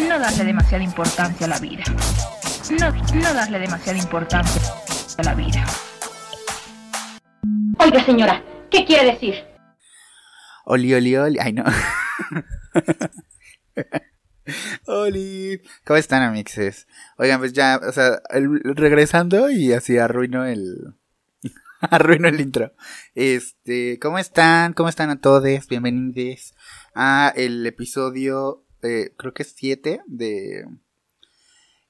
no darle demasiada importancia a la vida. No, no darle demasiada importancia a la vida. Oiga, señora, ¿qué quiere decir? Oli, oli, oli. Ay, no. Oli. ¿Cómo están, amixes? Oigan, pues ya, o sea, el- regresando y así arruino el. arruino el intro. Este, ¿cómo están? ¿Cómo están a todos? Bienvenidos a el episodio, eh, creo que es 7 de.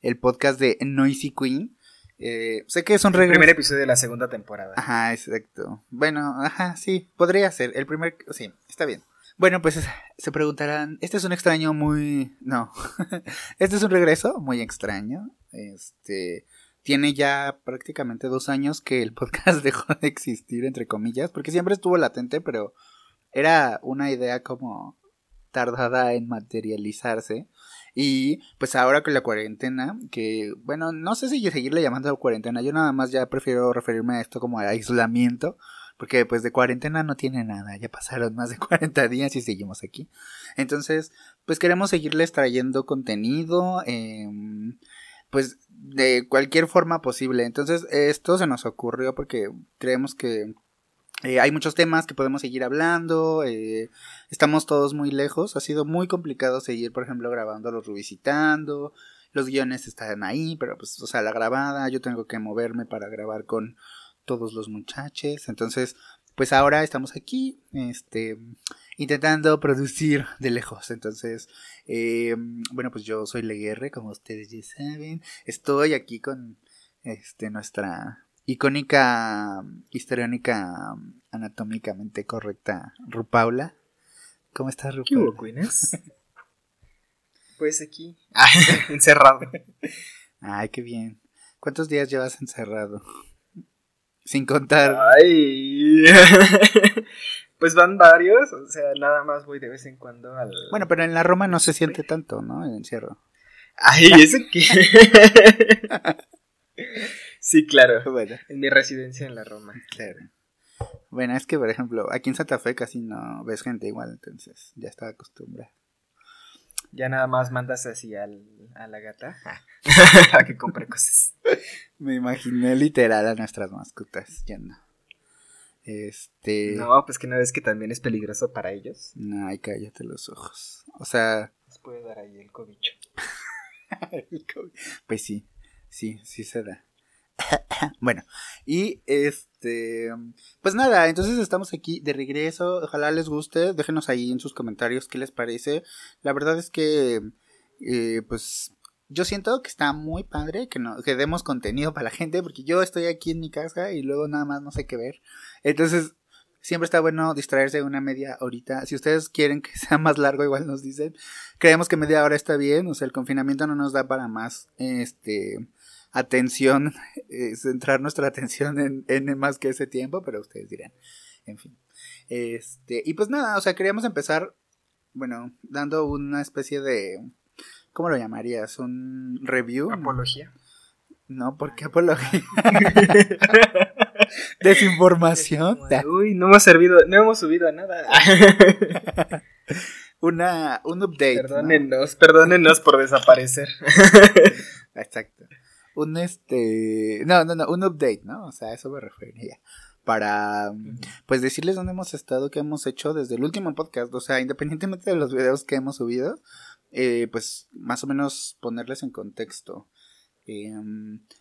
El podcast de Noisy Queen. Eh, sé que es un regreso. Primer episodio de la segunda temporada. Ajá, exacto. Bueno, ajá, sí, podría ser. El primer, sí, está bien. Bueno, pues se preguntarán, este es un extraño muy... No, este es un regreso muy extraño. Este, tiene ya prácticamente dos años que el podcast dejó de existir, entre comillas, porque siempre estuvo latente, pero era una idea como tardada en materializarse. Y pues ahora con la cuarentena, que bueno, no sé si seguirle llamando cuarentena, yo nada más ya prefiero referirme a esto como a aislamiento, porque pues de cuarentena no tiene nada, ya pasaron más de 40 días y seguimos aquí. Entonces, pues queremos seguirles trayendo contenido, eh, pues de cualquier forma posible. Entonces, esto se nos ocurrió porque creemos que eh, hay muchos temas que podemos seguir hablando. eh, estamos todos muy lejos. Ha sido muy complicado seguir, por ejemplo, grabando los revisitando. Los guiones están ahí, pero pues, o sea, la grabada, yo tengo que moverme para grabar con todos los muchachos. Entonces, pues ahora estamos aquí, este, intentando producir de lejos. Entonces, eh, bueno, pues yo soy Leguerre, como ustedes ya saben. Estoy aquí con, este, nuestra icónica, histriónica, anatómicamente correcta, Rupaula. ¿Cómo estás, ¿Qué hubo, Rupaula? Queenes? Pues aquí, encerrado. Ay, qué bien. ¿Cuántos días llevas encerrado? Sin contar. Ay. Pues van varios, o sea, nada más voy de vez en cuando al... Bueno, pero en la Roma no se siente tanto, ¿no? El encierro. Ay, ¿ese qué? Sí, claro, Bueno, en mi residencia en la Roma. claro. Bueno, es que, por ejemplo, aquí en Santa Fe casi no ves gente igual, entonces ya estaba acostumbrada. Ya nada más mandas así al, a la gata a que compre cosas. Me imaginé literal a nuestras mascotas yendo. Este. No, pues que no ves que también es peligroso para ellos. No, ay, cállate los ojos. O sea, Les puede dar ahí el cobicho. pues sí, sí, sí se da. bueno, y este, pues nada, entonces estamos aquí de regreso. Ojalá les guste. Déjenos ahí en sus comentarios qué les parece. La verdad es que, eh, pues, yo siento que está muy padre que, no, que demos contenido para la gente, porque yo estoy aquí en mi casa y luego nada más no sé qué ver. Entonces, siempre está bueno distraerse una media horita. Si ustedes quieren que sea más largo, igual nos dicen. Creemos que media hora está bien, o sea, el confinamiento no nos da para más, este, atención, eh, centrar nuestra atención en, en más que ese tiempo, pero ustedes dirán. En fin. Este, y pues nada, o sea, queríamos empezar, bueno, dando una especie de, ¿cómo lo llamarías? Un review. Apología. No, ¿por qué apología? Desinformación. Uy, no hemos servido, no hemos subido a nada. Una, un update. ¿no? Perdónenos, perdónenos por desaparecer. Exacto. Un este. No, no, no, un update, ¿no? O sea, a eso me refería. Para, pues, decirles dónde hemos estado, qué hemos hecho desde el último podcast. O sea, independientemente de los videos que hemos subido, eh, pues, más o menos ponerles en contexto. Eh,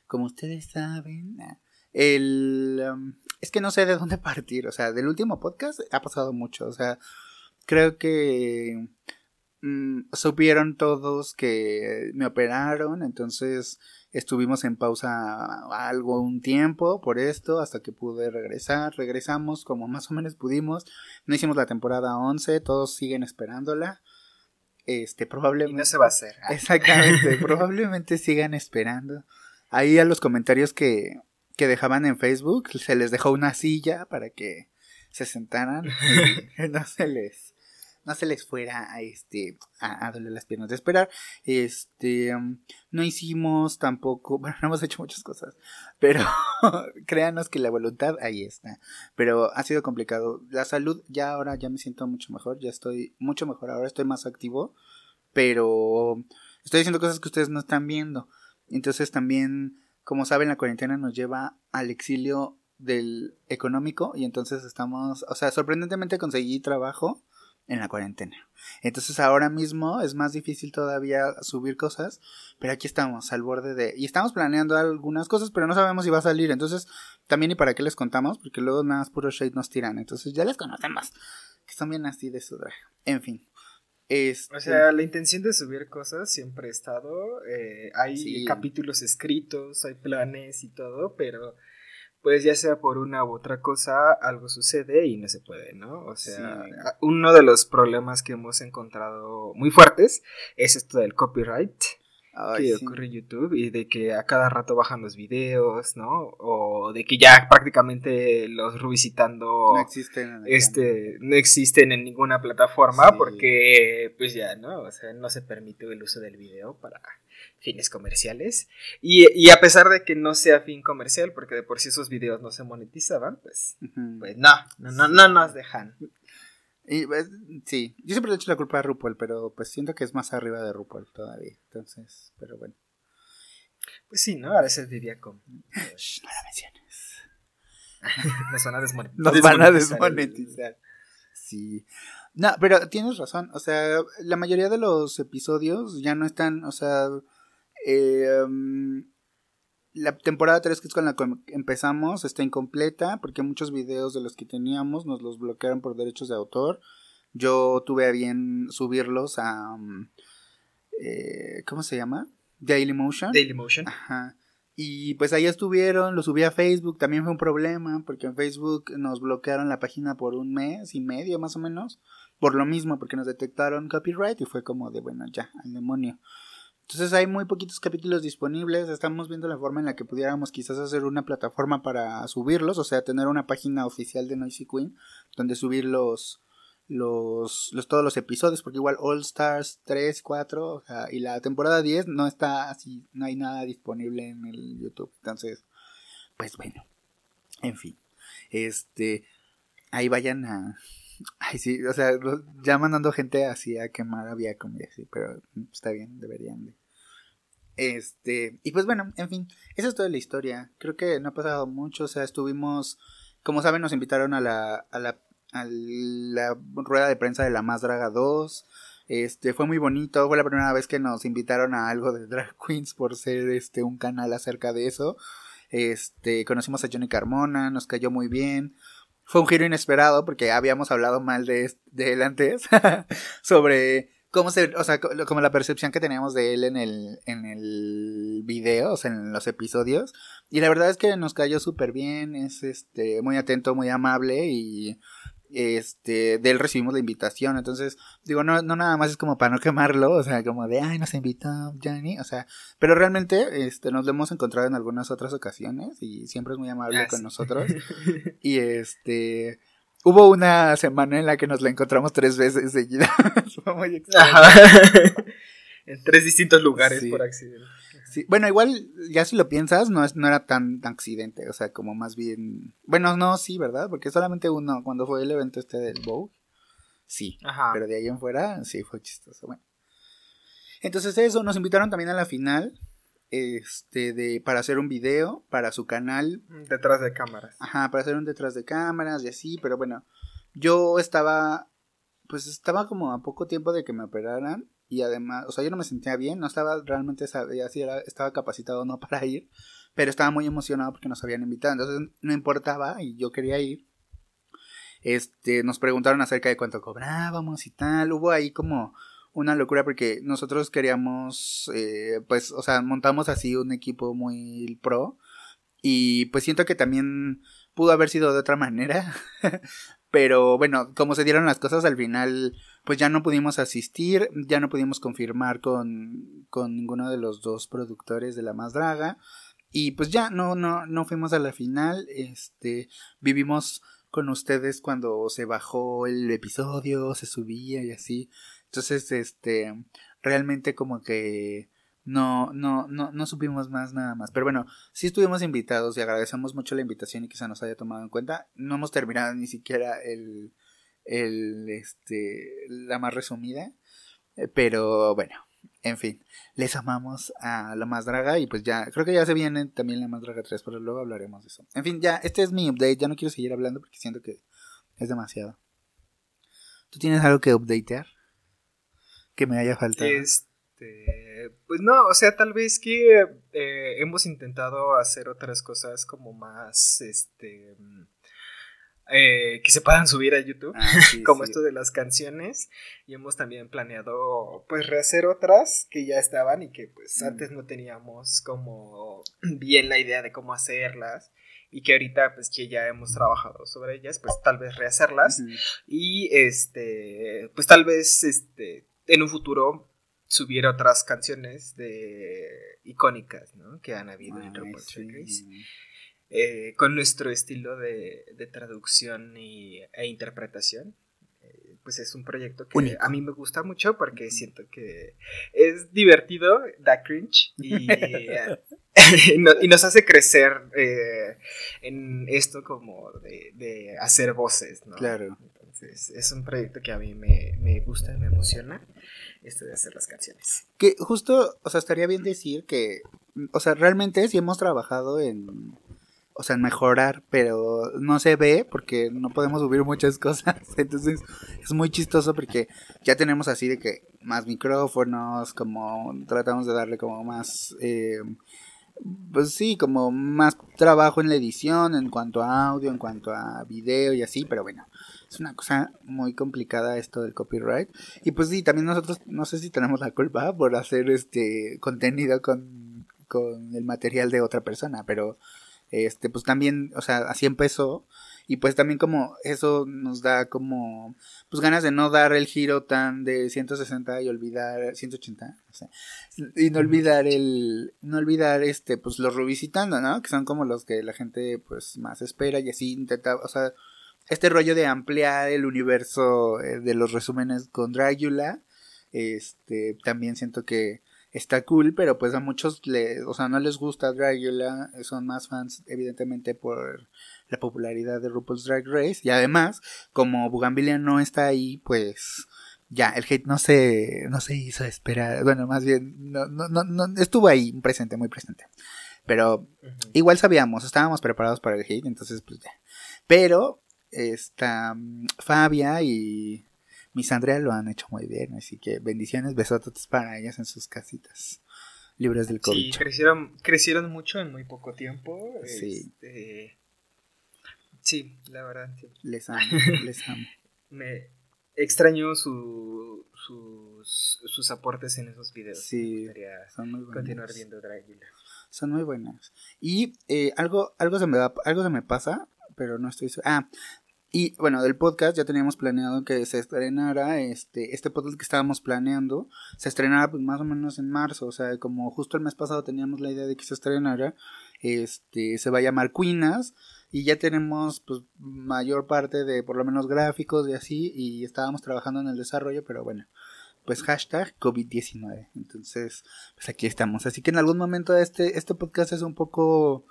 como ustedes saben, ah, el. um, es que no sé de dónde partir. O sea, del último podcast ha pasado mucho. O sea, creo que mm, supieron todos que me operaron, entonces estuvimos en pausa algo un tiempo por esto hasta que pude regresar. Regresamos como más o menos pudimos. No hicimos la temporada 11, todos siguen esperándola. Este, Y probablemente no se va a hacer. Exactamente, probablemente sigan esperando. Ahí a los comentarios que, que dejaban en Facebook se les dejó una silla para que se sentaran y no se les no se les fuera a este a, doler las piernas de esperar. Este um, no hicimos tampoco, bueno, no hemos hecho muchas cosas, pero créanos que la voluntad ahí está. Pero ha sido complicado. La salud ya ahora ya me siento mucho mejor, ya estoy mucho mejor, ahora estoy más activo, pero estoy diciendo cosas que ustedes no están viendo. Entonces también, como saben, la cuarentena nos lleva al exilio del económico y entonces estamos, o sea, sorprendentemente conseguí trabajo en la cuarentena. Entonces ahora mismo es más difícil todavía subir cosas, pero aquí estamos al borde de... Y estamos planeando algunas cosas, pero no sabemos si va a salir. Entonces también y para qué les contamos, porque luego nada más puro shade nos tiran. Entonces ya les conocemos, que son bien así de su drag. En fin. Este... O sea, la intención de subir cosas siempre ha estado. Eh, hay capítulos escritos, hay planes y todo, pero pues ya sea por una u otra cosa, algo sucede y no se puede, ¿no? O sea, uno de los problemas que hemos encontrado muy fuertes es esto del copyright que ocurre en YouTube y de que a cada rato bajan los videos, ¿no? O de que ya prácticamente los revisitando no existen, este, no existen en ninguna plataforma porque pues ya, ¿no? O sea, no se permite el uso del video para fines comerciales. Y, a pesar de que no sea fin comercial, porque de por sí esos videos no se monetizaban, pues, pues no, no, no, nos dejan. Y, pues, sí, yo siempre le he hecho la culpa a RuPaul, pero pues siento que es más arriba de RuPaul todavía. Entonces, pero bueno. Pues sí, ¿no? A veces diría con... Shh, no la menciones. nos van a desmonetizar. Nos van a desmonetizar. Sí. No, pero tienes razón. O sea, la mayoría de los episodios ya no están, o sea, eh, la temporada 3, que es con la que empezamos, está incompleta porque muchos videos de los que teníamos nos los bloquearon por derechos de autor. Yo tuve a bien subirlos a... Mm, eh, ¿Cómo se llama? Dailymotion. Dailymotion. Ajá. Y pues ahí estuvieron, lo subí a Facebook, también fue un problema porque en Facebook nos bloquearon la página por un mes y medio más o menos, por lo mismo, porque nos detectaron copyright y fue como de, bueno, ya, al demonio. Entonces hay muy poquitos capítulos disponibles. Estamos viendo la forma en la que pudiéramos quizás hacer una plataforma para subirlos. O sea, tener una página oficial de Noisy Queen. Donde subir los, los, los todos los episodios. Porque igual All Stars 3, 4 o sea, y la temporada 10 no está así. No hay nada disponible en el YouTube. Entonces, pues bueno. En fin. Este. Ahí vayan a. Ay, sí, o sea, ya mandando gente así a quemar había comida, sí, pero está bien, deberían de. Este, y pues bueno, en fin, esa es toda la historia. Creo que no ha pasado mucho, o sea, estuvimos, como saben, nos invitaron a la, a la, a la rueda de prensa de la Más Draga 2. Este, fue muy bonito, fue la primera vez que nos invitaron a algo de Drag Queens por ser este un canal acerca de eso. Este, conocimos a Johnny Carmona, nos cayó muy bien fue un giro inesperado porque habíamos hablado mal de, él antes sobre cómo se, o sea, como la percepción que teníamos de él en el, en el video, o sea, en los episodios. Y la verdad es que nos cayó súper bien, es este, muy atento, muy amable y este, de él recibimos la invitación, entonces, digo, no, no nada más es como para no quemarlo, o sea, como de, ay, nos invitó Johnny, o sea, pero realmente, este, nos lo hemos encontrado en algunas otras ocasiones y siempre es muy amable con nosotros, y este, hubo una semana en la que nos la encontramos tres veces seguida, fue muy extraño. en tres distintos lugares por accidente. Bueno, igual, ya si lo piensas, no, es, no era tan, accidente, o sea, como más bien... Bueno, no, sí, ¿verdad? Porque solamente uno, cuando fue el evento este del Vogue, sí, Ajá. pero de ahí en fuera, sí, fue chistoso, bueno. Entonces eso, nos invitaron también a la final, este, de, para hacer un video para su canal. Detrás de cámaras. Ajá, para hacer un detrás de cámaras y así, pero bueno, yo estaba, pues estaba como a poco tiempo de que me operaran y además, o sea, yo no me sentía bien, no estaba realmente, sabía si era, estaba capacitado o no para ir, pero estaba muy emocionado porque nos habían invitado, entonces no importaba y yo quería ir. Este, nos preguntaron acerca de cuánto cobrábamos y tal, hubo ahí como una locura porque nosotros queríamos, eh, pues, o sea, montamos así un equipo muy pro y pues siento que también pudo haber sido de otra manera, pero bueno, como se dieron las cosas al final pues ya no pudimos asistir, ya no pudimos confirmar con, con ninguno de los dos productores de La Más Draga. Y pues ya no, no, no fuimos a la final. Este, vivimos con ustedes cuando se bajó el episodio, se subía y así. Entonces, este, realmente como que no, no, no, no supimos más nada más. Pero bueno, sí estuvimos invitados y agradecemos mucho la invitación y que se nos haya tomado en cuenta. No hemos terminado ni siquiera el, el, este, la más resumida. Eh, pero bueno, En fin, les amamos a la más draga y pues ya, creo que ya se viene también la más draga 3, pero luego hablaremos de eso. En fin, ya, este es mi update, ya no quiero seguir hablando porque siento que es demasiado. ¿Tú tienes algo que updatear? Que me haya faltado. Este, pues no, o sea, tal vez que eh, hemos intentado hacer otras cosas como más, este, eh, que se puedan subir a YouTube, ah, como esto de las canciones. Y hemos también planeado, pues, rehacer otras que ya estaban y que, pues, antes no teníamos como bien la idea de cómo hacerlas. Y que ahorita pues que ya hemos trabajado sobre ellas, pues tal vez rehacerlas. Y este pues tal vez este en un futuro subir otras canciones de icónicas, ¿no? que han habido en RuPaul's eh, con nuestro estilo de, de traducción y, e interpretación pues es un proyecto que a mí me gusta mucho porque siento que es divertido, da cringe y, y nos hace crecer eh, en esto como de, hacer voces, ¿no? Claro. Entonces es un proyecto que a mí me, me gusta y me emociona, esto de hacer las canciones. Que justo, o sea, estaría bien decir que, o sea, realmente sí hemos trabajado en o sea, mejorar, pero no se ve porque no podemos subir muchas cosas. Entonces es muy chistoso porque ya tenemos así de que más micrófonos, como tratamos de darle como más, eh, pues sí, como más trabajo en la edición en cuanto a audio, en cuanto a video y así, pero bueno. Es una cosa muy complicada esto del copyright. Y pues sí, también nosotros no sé si tenemos la culpa por hacer este contenido con, con el material de otra persona, pero este, pues también, o sea, así empezó. Y pues también como eso nos da como, pues ganas de no dar el giro tan de 160 y olvidar, 180, o sea, y no olvidar el, no olvidar este, pues los revisitando, ¿no? Que son como los que la gente pues más espera y así intenta, o sea, este rollo de ampliar el universo eh, de los resúmenes con Dragula, este, también siento que está cool, pero pues a muchos le, o sea, no les gusta Dragula, son más fans evidentemente por la popularidad de RuPaul's Drag Race y además, como Bugambilia no está ahí, pues ya, el hate no se, no se hizo esperar, bueno, más bien, no, no, no, estuvo ahí presente, muy presente. Pero igual sabíamos, estábamos preparados para el hate, entonces pues ya. Pero, esta mm, Fabia y mis Andrea lo han hecho muy bien, así que bendiciones, besotes para ellas en sus casitas libres del COVID. Sí, crecieron, crecieron mucho en muy poco tiempo. Sí. Este, sí, la verdad. Les amo, les amo. Me extraño su, sus, sus aportes en esos videos. Sí, son muy buenos. Continuar viendo Dragula. Son muy buenas. Y eh, algo, algo, se me va, algo se me pasa, pero no estoy... Ah, y bueno, del podcast ya teníamos planeado que se estrenara este, este podcast que estábamos planeando, se estrenara pues, más o menos en marzo, o sea, como justo el mes pasado teníamos la idea de que se estrenara, este, se va a llamar Queenas y ya tenemos pues mayor parte de por lo menos gráficos y así. Y estábamos trabajando en el desarrollo, pero bueno, pues hashtag COVID-19, entonces pues aquí estamos, así que en algún momento este, este podcast es un poco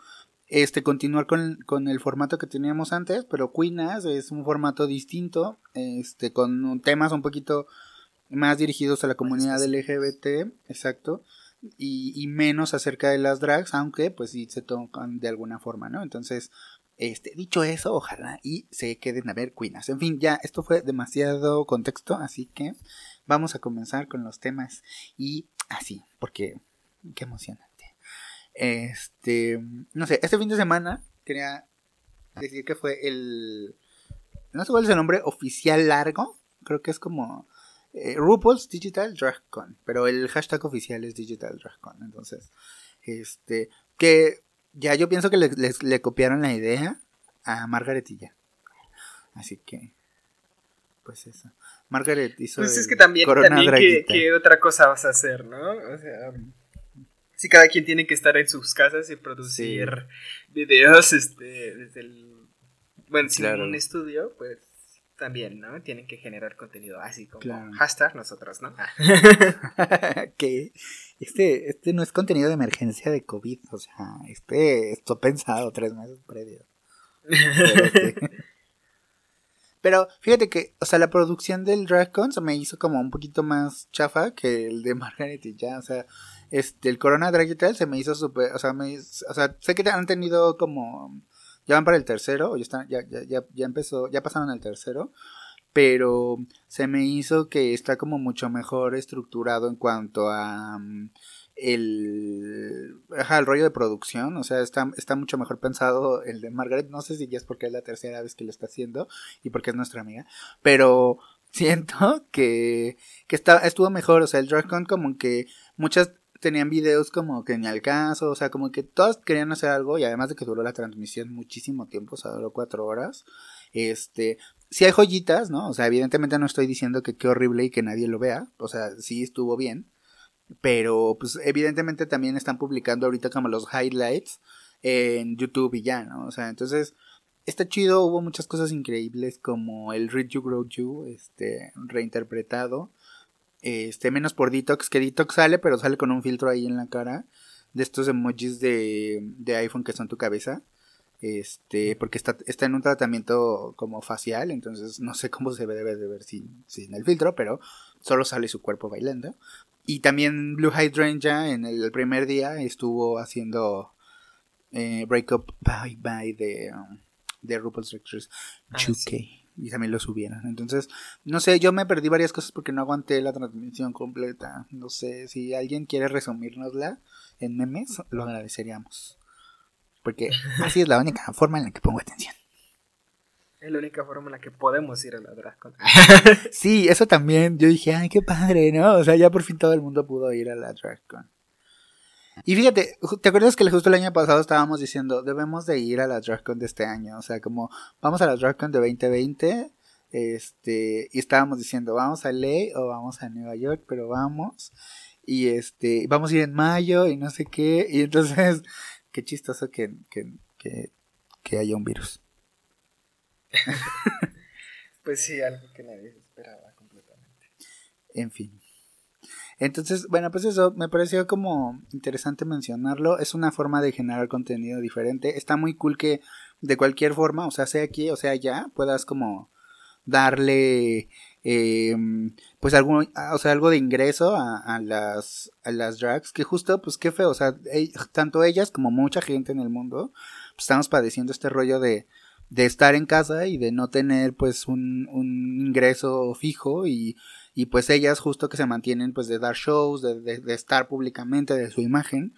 este continuar con, con, el formato que teníamos antes, pero Queenas es un formato distinto, este con temas un poquito más dirigidos a la comunidad LGBT, exacto, y, y, menos acerca de las drags, aunque pues sí se tocan de alguna forma, ¿no? Entonces, este, dicho eso, ojalá y se queden a ver Queenas. En fin, ya esto fue demasiado contexto, así que vamos a comenzar con los temas y así, porque qué emociona. Este, no sé, este fin de semana quería decir que fue el, no sé cuál es el nombre oficial largo, creo que es como eh, RuPaul's Digital DragCon, pero el hashtag oficial es Digital DragCon, entonces, este, que ya yo pienso que le, le copiaron la idea a Margaret y ya. Así que, pues eso. Margaret hizo. Pues es que también, también que, otra cosa vas a hacer, ¿no? O sea, si cada quien tiene que estar en sus casas y producir videos este, desde el... Bueno, si en un estudio, pues también, ¿no? Tienen que generar contenido así como hashtag nosotros, ¿no? que este, este no es contenido de emergencia de COVID, o sea, este esto pensado tres meses previos. Pero fíjate que, o sea, la producción del Dragcon se me hizo como un poquito más chafa que el de Margaret y ya, o sea, este, el Corona Drag se me hizo súper, o sea, o sea, sé que han tenido como, ya van para el tercero, o ya empezó, ya pasaron al tercero, pero se me hizo que está como mucho mejor estructurado en cuanto a mm, el, ajá, el rollo de producción, o sea, está, está mucho mejor pensado el de Margaret, no sé si ya es porque es la tercera vez que lo está haciendo y porque es nuestra amiga, pero siento que, que está, estuvo mejor, o sea, el DragCon como que muchas tenían videos como que ni al o sea, como que todas querían hacer algo y además de que duró la transmisión muchísimo tiempo, o sea, duró cuatro horas, este, si hay joyitas, ¿no? O sea, evidentemente no estoy diciendo que qué horrible y que nadie lo vea, o sea, sí estuvo bien, pero pues evidentemente también están publicando ahorita como los highlights en YouTube y ya, ¿no? O sea, entonces está chido, hubo muchas cosas increíbles como el Read You Grow You, este, reinterpretado. Este, menos por Detox, que Detox sale, pero sale con un filtro ahí en la cara. De estos emojis de, de iPhone que son tu cabeza. Este, porque está, está en un tratamiento como facial, entonces no sé cómo se debe de ver sin, sin el filtro, pero solo sale su cuerpo bailando. Y también Blue Hydrangea en el primer día estuvo haciendo eh, Break Up Bye Bye de, um, de RuPaul's Drag ah, Y también lo subieron. Entonces, no sé, yo me perdí varias cosas porque no aguanté la transmisión completa. No sé, si alguien quiere resumírnosla en memes, lo agradeceríamos. Porque así es la única forma en la que pongo atención. Es la única forma en la que podemos ir a la DragCon. sí, eso también. Yo dije, ay, qué padre, ¿no? O sea, ya por fin todo el mundo pudo ir a la DragCon. Y fíjate, ¿te acuerdas que justo el año pasado estábamos diciendo, debemos de ir a la DragCon de este año? O sea, como, vamos a la DragCon de 2020, este, y estábamos diciendo, vamos a LA o vamos a Nueva York, pero vamos. Y este, vamos a ir en mayo y no sé qué. Y entonces, qué chistoso que, que, que, que haya un virus. pues sí, algo que nadie esperaba completamente. En fin. Entonces, bueno, pues eso me pareció como interesante mencionarlo. Es una forma de generar contenido diferente. Está muy cool que de cualquier forma, o sea, sea aquí o sea allá, puedas como darle em, pues algo, o sea, algo de ingreso a, las, a las drags, que justo, pues qué feo, o sea, tanto ellas como mucha gente en el mundo, pues estamos padeciendo este rollo de, de estar en casa y de no tener pues un, un ingreso fijo y, y, pues ellas justo que se mantienen pues de dar shows, de, estar públicamente de su imagen,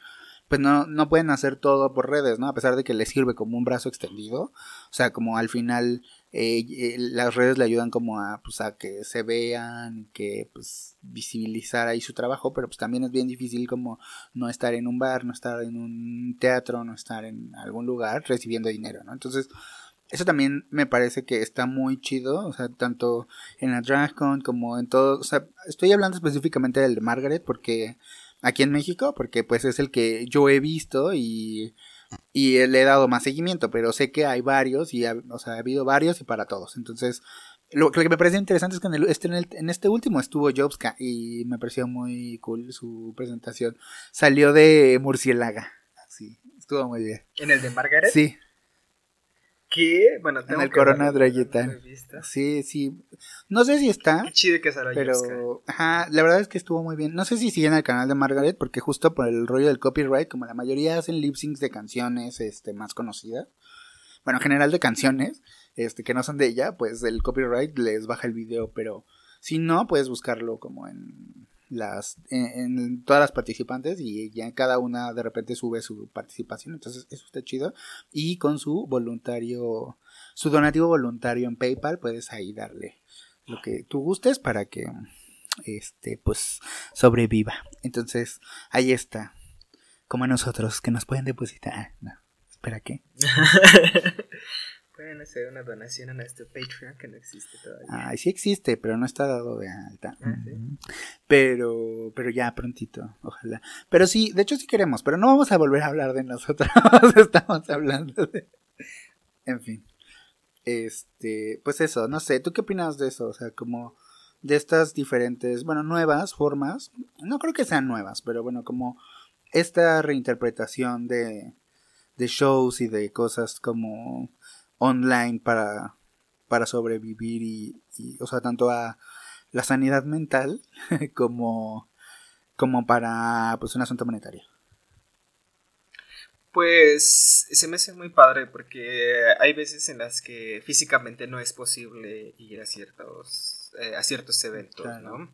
pues no, no pueden hacer todo por redes, ¿no? A pesar de que les sirve como un brazo extendido, o sea, como al final eh, eh, las redes le ayudan como a, pues, a que se vean, que pues visibilizar ahí su trabajo, pero pues también es bien difícil como no estar en un bar, no estar en un teatro, no estar en algún lugar recibiendo dinero, ¿no? Entonces, eso también me parece que está muy chido, o sea, tanto en la DragCon como en todo, o sea, estoy hablando específicamente del de Margaret porque aquí en México, porque pues es el que yo he visto y, y le he dado más seguimiento, pero sé que hay varios y, o sea, ha habido varios y para todos, entonces lo, que me parece interesante es que en, este, en, este último estuvo Jobska y me pareció muy cool su presentación. Salió de Murciélaga. Sí, estuvo muy bien. ¿En el de Margaret? Sí. ¿Qué? Bueno, tengo en el Corona. Sí, sí. No sé si está. Qué chido que Pero, ajá, la verdad es que estuvo muy bien. No sé si sigue en el canal de Margaret, porque justo por el rollo del copyright, como la mayoría hacen lip syncs de canciones este, más conocidas, bueno, en general de canciones, este, que no son de ella, pues el copyright les baja el video, pero si no, puedes buscarlo como en las en, todas las participantes y ya cada una de repente sube su participación entonces eso está chido. Y con su voluntario su donativo voluntario en PayPal puedes ahí darle lo que tú gustes para que este pues sobreviva. Entonces ahí está. Como nosotros que nos pueden depositar. No, espera qué Pueden hacer una donación a nuestro Patreon que no existe todavía. Ay, sí existe, pero no está dado de alta. Ah, pero, pero ya prontito, ojalá. Pero sí, de hecho sí queremos, pero no vamos a volver a hablar de nosotros. Estamos hablando de. En fin. Este, pues eso, no sé, ¿tú qué opinas de eso? O sea, como de estas diferentes, bueno, nuevas formas. No creo que sean nuevas, pero bueno, como esta reinterpretación de, de shows y de cosas como online para para sobrevivir y, o sea, tanto a la sanidad mental como, como para pues un asunto monetario. Pues se me hace muy padre porque hay veces en las que físicamente no es posible ir a ciertos, eh, a ciertos eventos, ¿no?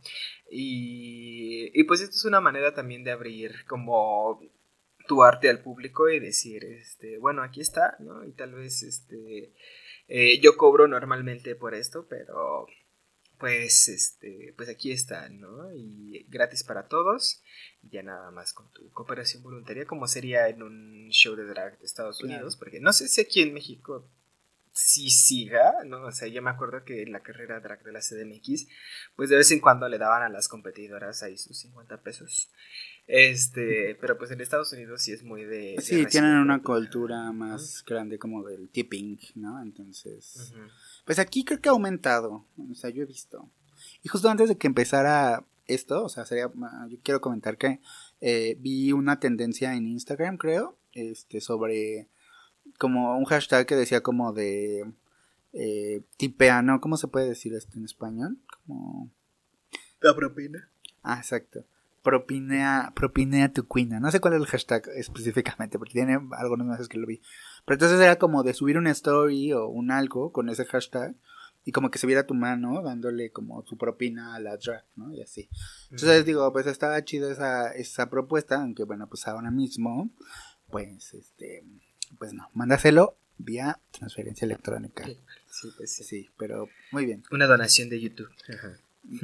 Y, y, pues esto es una manera también de abrir como tu arte al público y decir, este, bueno, aquí está, ¿no? Y tal vez, este, eh, yo cobro normalmente por esto, pero pues, este, pues aquí está, ¿no? Y gratis para todos, ya nada más con tu cooperación voluntaria, como sería en un show de drag de Estados Unidos, porque no sé si aquí en México sí siga, ¿no? O sea, yo me acuerdo que en la carrera drag de la CDMX, pues de vez en cuando le daban a las competidoras ahí sus 50 pesos. Este, pero pues en Estados Unidos sí es muy de... Sí, tienen una cultura más grande como del tipping, ¿no? Entonces... Pues aquí creo que ha aumentado, o sea, yo he visto. Y justo antes de que empezara esto, o sea, sería, yo quiero comentar que eh, vi una tendencia en Instagram, creo, este, sobre como un hashtag que decía como de eh, tipeano, ¿cómo se puede decir esto en español? Como... La propina. Ah, exacto propinea, propinea tu cuina. No sé cuál es el hashtag específicamente, porque tiene algunos meses que lo vi. Pero entonces era como de subir una story o un algo con ese hashtag y como que se viera tu mano dándole como su propina a la drag, ¿no? Y así. Entonces digo, pues estaba chido esa, esa propuesta, aunque bueno, pues ahora mismo, pues este, pues no, mándaselo vía transferencia electrónica. Sí, pues sí. Sí, pero muy bien. Una donación de YouTube.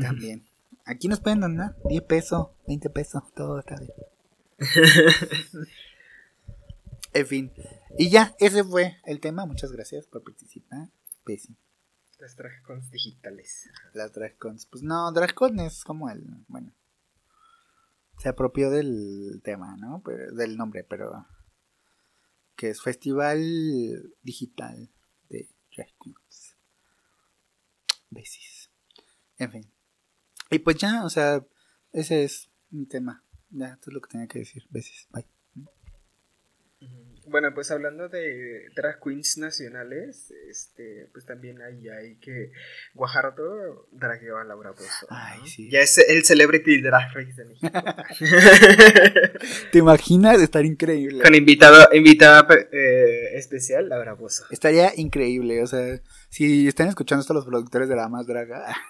También. Aquí nos pueden donar 10 pesos, 20 pesos, todo está bien. en fin. Y ya, ese fue el tema. Muchas gracias por participar. Pesi. Las dragcons digitales. Las dragcons. Pues no, dragcon es como el. Bueno. Se apropió del tema, ¿no? del nombre, pero. Que es Festival Digital de Dragcons. Besis. En fin. Y pues ya, o sea, ese es mi tema. Ya, esto es lo que tenía que decir. Veces. Bye. Bueno, pues hablando de drag queens nacionales, este, pues también hay, hay que Guajardo dragueó a Laura Bozo. Ay, sí. Ya es el celebrity drag race de México. ¿Te imaginas? Estar increíble. Con invitado, invitada eh, especial, Laura Bozo. Estaría increíble, o sea, si están escuchando esto los productores de La Más Draga.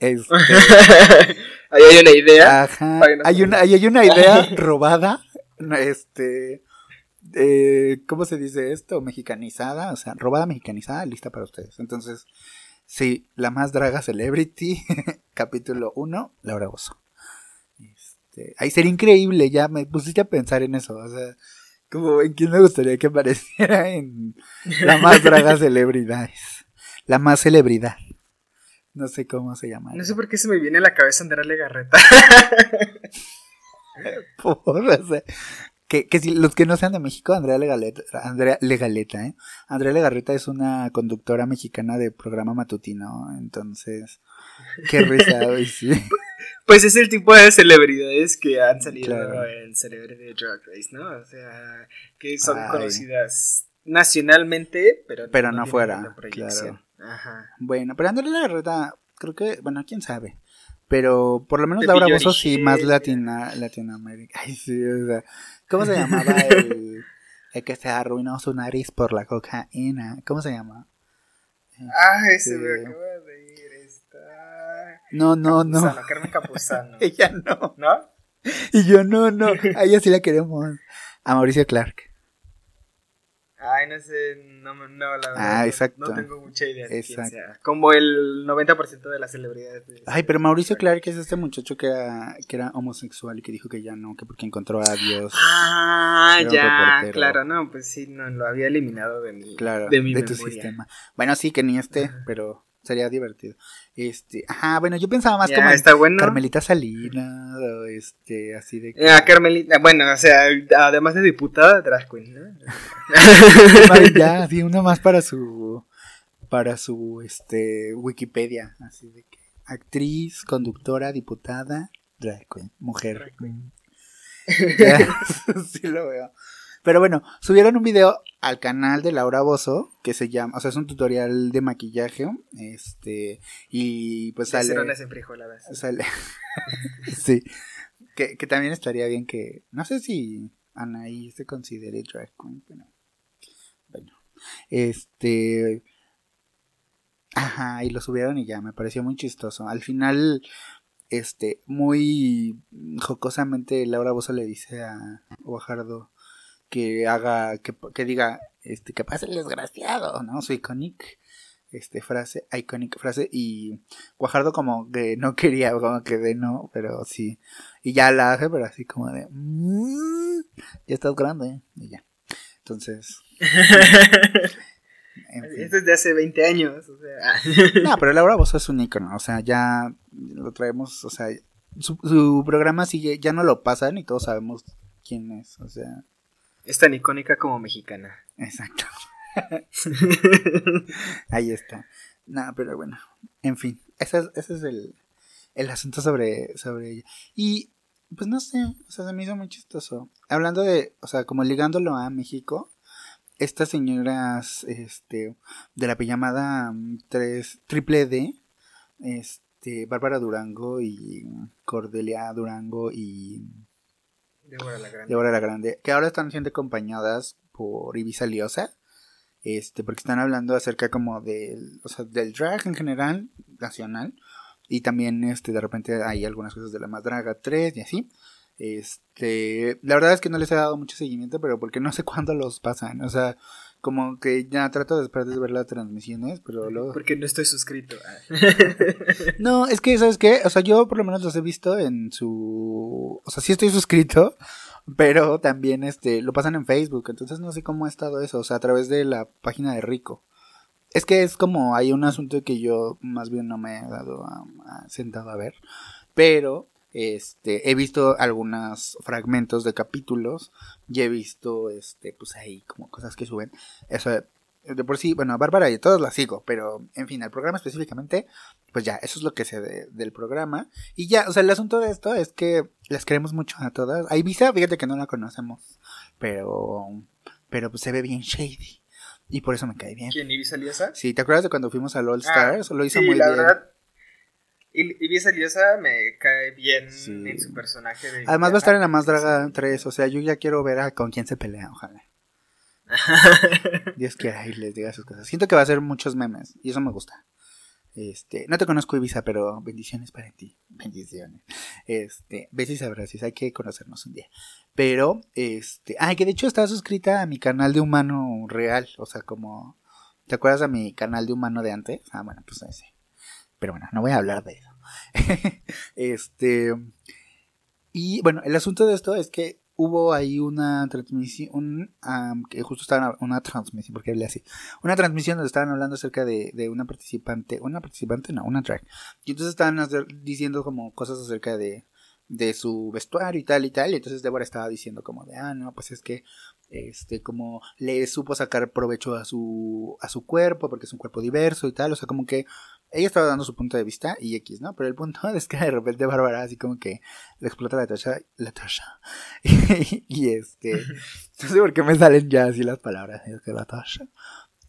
Este, ahí hay una idea. hay, una, hay una idea robada. Este. ¿Cómo se dice esto? Mexicanizada. O sea, robada mexicanizada, lista para ustedes. Entonces, sí, la más draga celebrity, capítulo 1, Laura Oso. Este, ahí sería increíble, ya me pusiste a pensar en eso. O sea, como en quién me gustaría que apareciera en la más draga celebridades. La más celebridad. No sé cómo se llama. No sé por qué se me viene a la cabeza Andrea Legarreta. Por, que, que si los que no sean de México, Andrea Legaleta, Andrea Legaleta, ¿eh? Andrea Legarreta es una conductora mexicana de programa matutino, entonces, qué risa, sí. Pues es el tipo de celebridades que han salido en Celebrity Drag Race, ¿no? O sea, que son conocidas nacionalmente, pero, pero no, fuera, claro. Ajá. Bueno, pero Andrea Legarreta, creo que, bueno, quién sabe. Pero por lo menos Laura Bozo sí, más latina, Latinoamérica. Ay, sí, o sea, ¿cómo se llamaba el, el que se arruinó su nariz por la cocaína? ¿Cómo se llama? Ese me este, acaba de ir. Está. No, no, no. Carmen Capuzano. ella no. ¿No? Y yo no, no. A ella sí la queremos. A Mauricio Clark. Ay, no sé, no, no la verdad. Ah, exacto. No tengo mucha idea de quién sea. Como el 90% de las celebridades. Ay, pero Mauricio Clark es este muchacho que era, que era homosexual y que dijo que ya no, que porque encontró a Dios. Ah, ya, claro, no, pues sí, no, lo había eliminado de mi, claro, de mi tu sistema. Bueno, sí, que ni este, pero sería divertido. Este, ajá, bueno, yo pensaba más como está bueno. Carmelita Salinas, o este, así de Ah, Carmelita, bueno, o sea, además de diputada, drag queen, ¿no? ya, sí, uno más para su para su este Wikipedia, así de que actriz, conductora, diputada, drag queen, mujer. sí lo veo. Pero bueno, subieron un video al canal de Laura Bozo, que se llama, o sea, es un tutorial de maquillaje, este, y pues sale... Sale... sí, que, que, también estaría bien que, no sé si Anaí se considere drag queen, bueno, bueno, este... Ajá, y lo subieron y ya, me pareció muy chistoso. Al final, este, muy jocosamente Laura Bozo le dice a Guajardo que haga, que, que diga, este, que pase el desgraciado, ¿no? Su iconic, este, frase, iconic frase, y Guajardo como que no quería, como que de no, pero sí, y ya la hace, pero así como de, mmm, ya estás grande, y ya. Entonces... Esto es de hace 20 años, o sea. no, pero Laura Bozo es un icono, o sea, ya lo traemos, o sea, su, su programa sigue, ya no lo pasan y todos sabemos quién es, o sea. Es tan icónica como mexicana. Exacto. Ahí está. No, pero bueno, en fin, ese es, ese es el, el asunto sobre, sobre ella. Y pues no sé, o sea, se me hizo muy chistoso. Hablando de, o sea, como ligándolo a México, estas señoras este, de la pijamada 3, triple D, este, Bárbara Durango y Cordelia Durango y Débora la Grande. Débora la Grande, que ahora están siendo acompañadas por Ibiza Liosa, este, porque están hablando acerca como del, o sea, del drag en general, nacional, y también este, de repente hay algunas cosas de la Madraga 3 y así. Este, la verdad es que no les he dado mucho seguimiento, pero porque no sé cuándo los pasan. O sea, como que ya trato de esperar de ver las transmisiones, pero luego... Porque no estoy suscrito. no, es que, ¿sabes qué? O sea, yo por lo menos los he visto en su... O sea, sí estoy suscrito, pero también este lo pasan en Facebook, entonces no sé cómo ha estado eso, o sea, a través de la página de Rico. Es que es como, hay un asunto que yo más bien no me he dado sentado a ver, pero este, he visto algunos fragmentos de capítulos y he visto, este, pues ahí como cosas que suben. Eso de por sí, bueno, a Bárbara y todos la sigo, pero en fin, el programa específicamente, pues ya, eso es lo que sé del programa. Y ya, o sea, el asunto de esto es que las queremos mucho a todas. A Ibiza, fíjate que no la conocemos, pero, pero pues se ve bien shady. Y por eso me cae bien. ¿Quién, Ibiza Liosa? Sí, ¿te acuerdas de cuando fuimos al All Stars? Ah, lo hizo sí, muy la bien. Verdad, Ibiza Liosa me cae bien Sí. en su personaje de Además va a estar en la Más. Draga 3, o sea, yo ya quiero ver a con quién se pelea, ojalá. Dios quiera y les diga sus cosas. Siento que va a ser muchos memes y eso me gusta. Este, no te conozco Ibiza, pero bendiciones para ti. Bendiciones. Este, besos y abrazos, hay que conocernos un día. Pero, este, ay, que de hecho está suscrita a mi canal de humano real, o sea, como ¿Te acuerdas de mi canal de humano de antes? Ah, bueno, pues ese. Pero bueno, no voy a hablar de eso. este y bueno, el asunto de esto es que hubo ahí una transmisión, que justo estaban, una transmisión, porque hablé así, una transmisión donde estaban hablando acerca de, de una participante, una participante, no, una drag, y entonces estaban diciendo como cosas acerca de, de su vestuario y tal y tal, y entonces Débora estaba diciendo como de, ah, no, pues es que, este, como le supo sacar provecho a su, a su cuerpo, porque es un cuerpo diverso y tal, o sea, como que ella estaba dando su punto de vista y X, ¿no? Pero el punto es que de repente Bárbara así como que le explota la tacha, la tacha. Y, y este, no sé por qué me salen ya así las palabras, es que la tacha.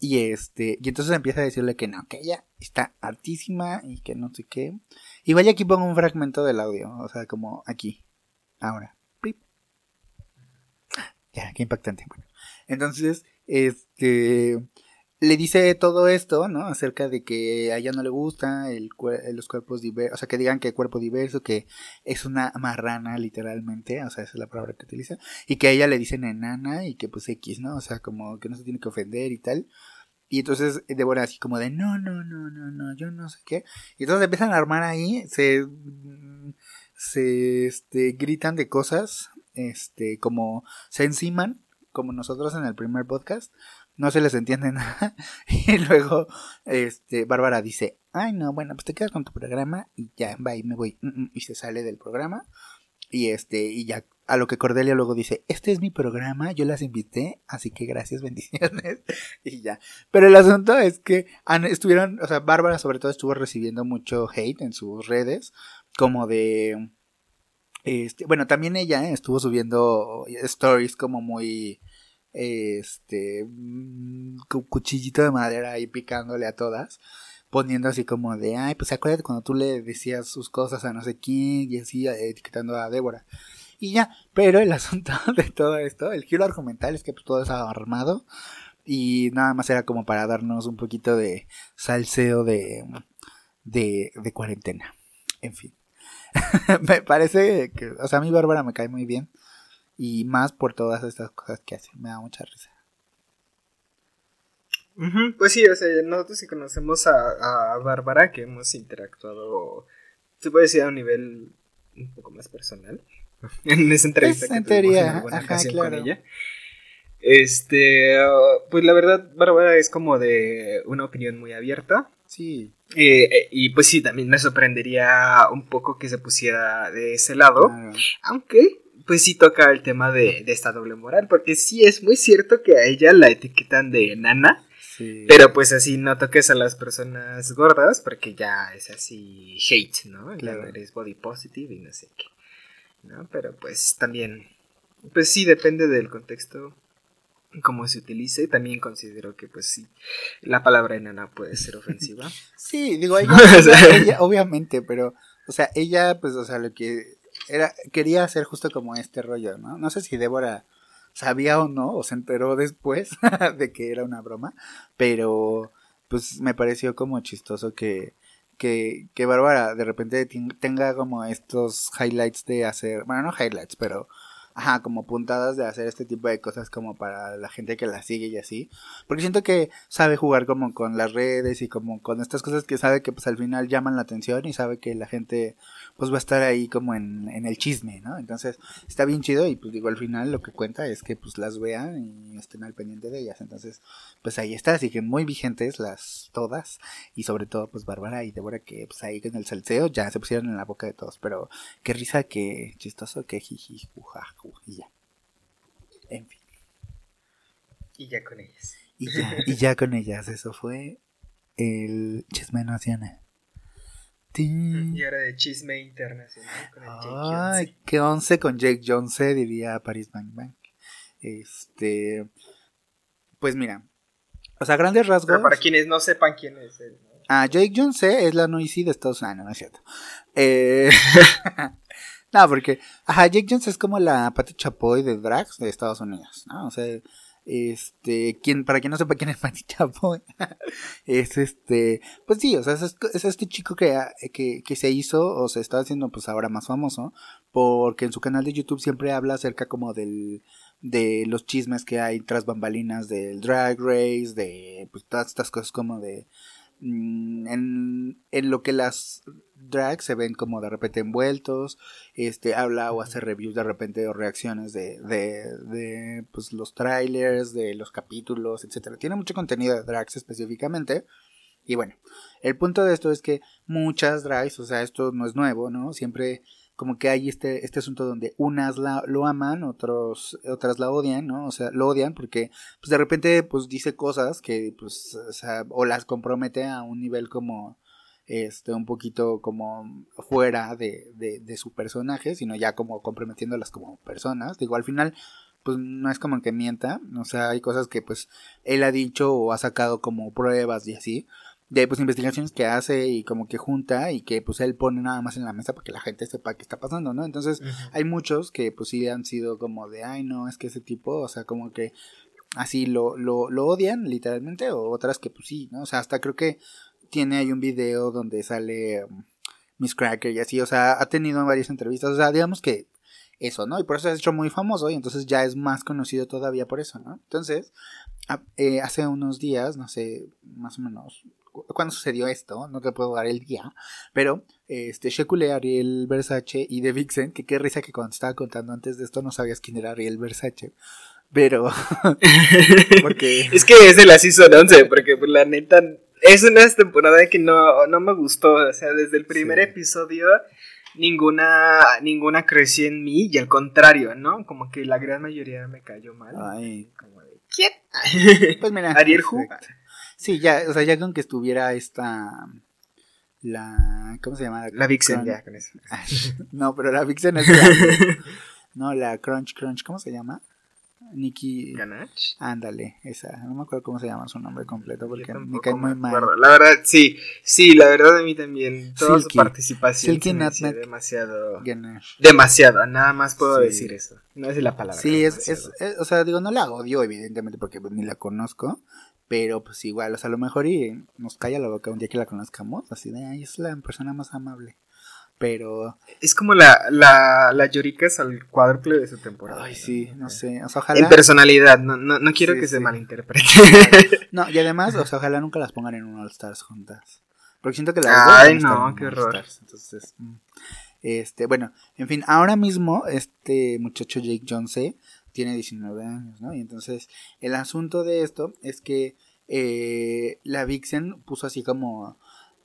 Y este, y entonces empieza a decirle que no, que ella está hartísima y que no sé qué. Y vaya aquí pongo un fragmento del audio, o sea, como aquí, ahora. Pip. Ya, qué impactante. Bueno, entonces, este, le dice todo esto, ¿no? Acerca de que a ella no le gusta el, los cuerpos diversos, o sea, que digan que cuerpo diverso, que es una marrana literalmente, o sea, esa es la palabra que utiliza, y que a ella le dicen enana y que pues X, ¿no? O sea, como que no se tiene que ofender y tal. Y entonces Débora así como de no, no, no, no, no, yo no sé qué. Y entonces empiezan a armar ahí, se, se este, gritan de cosas, este, como se enciman, como nosotros en el primer podcast. No se les entiende nada. Y luego, este, Bárbara dice, ay no, bueno, pues te quedas con tu programa y ya, bye, me voy. Mm, mm, Y se sale del programa. Y este, y ya, a lo que Cordelia luego dice, este es mi programa, yo las invité, así que gracias, bendiciones. y ya. Pero el asunto es que estuvieron, o sea, Bárbara sobre todo estuvo recibiendo mucho hate en sus redes, como de, este, bueno, también ella ¿eh? estuvo subiendo stories como muy, este mm, cuchillito de madera ahí picándole a todas poniendo así como de ay pues acuérdate cuando tú le decías sus cosas a no sé quién y así etiquetando a Débora. Y ya pero el asunto de todo esto el giro argumental es que pues, todo estaba armado y nada más era como para darnos un poquito de salseo de de, de cuarentena. En fin. Me parece que o sea a mí Bárbara me cae muy bien y más por todas estas cosas que hace. Me da mucha risa. Pues sí, o sea, nosotros sí conocemos a, a Bárbara, que hemos interactuado, se puede decir a un nivel un poco más personal, en esa entrevista que tuvimos en alguna ocasión con ella. Este, pues la verdad, Bárbara es como de una opinión muy abierta. Sí. Eh, eh, y pues sí, también me sorprendería un poco que se pusiera de ese lado. Aunque pues sí toca el tema de, esta doble moral, porque sí es muy cierto que a ella la etiquetan de nana, pero pues así no toques a las personas gordas, porque ya es así hate, ¿no? Claro. eres body positive y no sé qué, ¿no? Pero pues también, pues sí, depende del contexto, cómo se utilice, también considero que pues sí, la palabra enana puede ser ofensiva. sí, digo, ella, obviamente, pero, o sea, ella, pues, o sea, lo que era, quería hacer justo como este rollo, ¿no? No sé si Débora sabía o no, o se enteró después de que era una broma, pero pues me pareció como chistoso que, que, que Bárbara de repente tenga como estos highlights de hacer, bueno, no highlights, pero ajá, como puntadas de hacer este tipo de cosas como para la gente que la sigue y así. Porque siento que sabe jugar como con las redes y como con estas cosas que sabe que pues al final llaman la atención y sabe que la gente pues va a estar ahí como en, en el chisme, ¿no? Entonces está bien chido y pues digo al final lo que cuenta es que pues las vean y estén al pendiente de ellas. Entonces pues ahí está, así que muy vigentes las todas y sobre todo pues Bárbara y Débora que pues ahí en el salseo ya se pusieron en la boca de todos, pero qué risa, qué chistoso, qué jiji, y ya. En fin. Y ya con ellas. Y ya, y ya con ellas, eso fue el chisme nacional. Y ahora de chisme internacional con el Ay, Jake qué once con Jake Jones, diría Paris Bang Bang. Este. Pues mira. O sea, grandes rasgos. Pero para quienes no sepan quién es él. Ah, Jake Jones es la Noisy de Estados Unidos. Ah, no, no es cierto. Eh. no, porque. Ajá, Jake Jones es como la Pati Chapoy de Drags de Estados Unidos. ¿no? O sea este, quien, para quien no sepa quién es Manny Chapoy, es este, pues sí, o sea, es, este chico que, que, que, se hizo o se está haciendo pues ahora más famoso, porque en su canal de YouTube siempre habla acerca como del, de los chismes que hay tras bambalinas del drag race, de pues todas estas cosas como de, en, en lo que las drag se ven como de repente envueltos, este habla o hace reviews de repente o reacciones de, de, de pues los trailers, de los capítulos, etcétera. Tiene mucho contenido de drags específicamente. Y bueno, el punto de esto es que muchas drags, o sea, esto no es nuevo, ¿no? Siempre como que hay este, este asunto donde unas la, lo aman, otros, otras la odian, ¿no? O sea, lo odian porque pues de repente pues dice cosas que pues, o sea, o las compromete a un nivel como este, un poquito como fuera de, de, su personaje, sino ya como comprometiéndolas como personas. Digo, al final, pues no es como que mienta, o sea, hay cosas que pues él ha dicho o ha sacado como pruebas y así, de pues investigaciones que hace y como que junta y que pues él pone nada más en la mesa para que la gente sepa qué está pasando, ¿no? Entonces hay muchos que pues sí han sido como de, ay no, es que ese tipo, o sea, como que así lo, lo, lo odian literalmente o otras que pues sí, ¿no? O sea, hasta creo que tiene ahí un video donde sale um, Miss Cracker y así, o sea, ha tenido varias entrevistas, o sea, digamos que eso, ¿no? Y por eso se ha hecho muy famoso y entonces ya es más conocido todavía por eso, ¿no? Entonces, eh, hace unos días, no sé, más o menos, ¿cuándo sucedió esto? No te puedo dar el día, pero este, Shekule, Ariel Versace y The Vixen, que qué risa que cuando estaba contando antes de esto no sabías quién era Ariel Versace. Pero. porque... es que es de la Season 11, porque pues, la neta es una temporada que no, no me gustó. O sea, desde el primer episodio ninguna ninguna creció en mí y al contrario, ¿no? Como que la gran mayoría me cayó mal. Ay. Como de, ¿quién? Pues mira. Ariel Hu. Sí, ya, o sea, ya con que estuviera esta la ¿cómo se llama? La Vixen ya con eso. no, pero la Vixen es la, No, la Crunch Crunch, ¿cómo se llama? Nicki Ganach. Ándale, esa. No me acuerdo cómo se llama su nombre completo porque me cae muy mal. La verdad, sí, sí, la verdad a mí también. Toda su participación Silky demasiado. Ganesh. Demasiado, nada más puedo decir eso. No es la palabra. Sí, es, es, o sea, digo, no la odio, evidentemente, porque pues, ni la conozco. Pero pues igual, o sea, a lo mejor y nos calla la boca un día que la conozcamos, así de, ay, es la persona más amable. Pero... Es como la, la, la Lloricas al cuádruple de su temporada. Ay, sí, no sé. O sea, ojalá... En personalidad, no, no, no quiero que se malinterprete. no, y además, o sea, ojalá nunca las pongan en un All Stars juntas. Porque siento que las Ay, no, qué horror. entonces, mm. este, bueno, en fin, ahora mismo este muchacho Jake Jones tiene 19 años, ¿no? Y entonces el asunto de esto es que eh, la Vixen puso así como,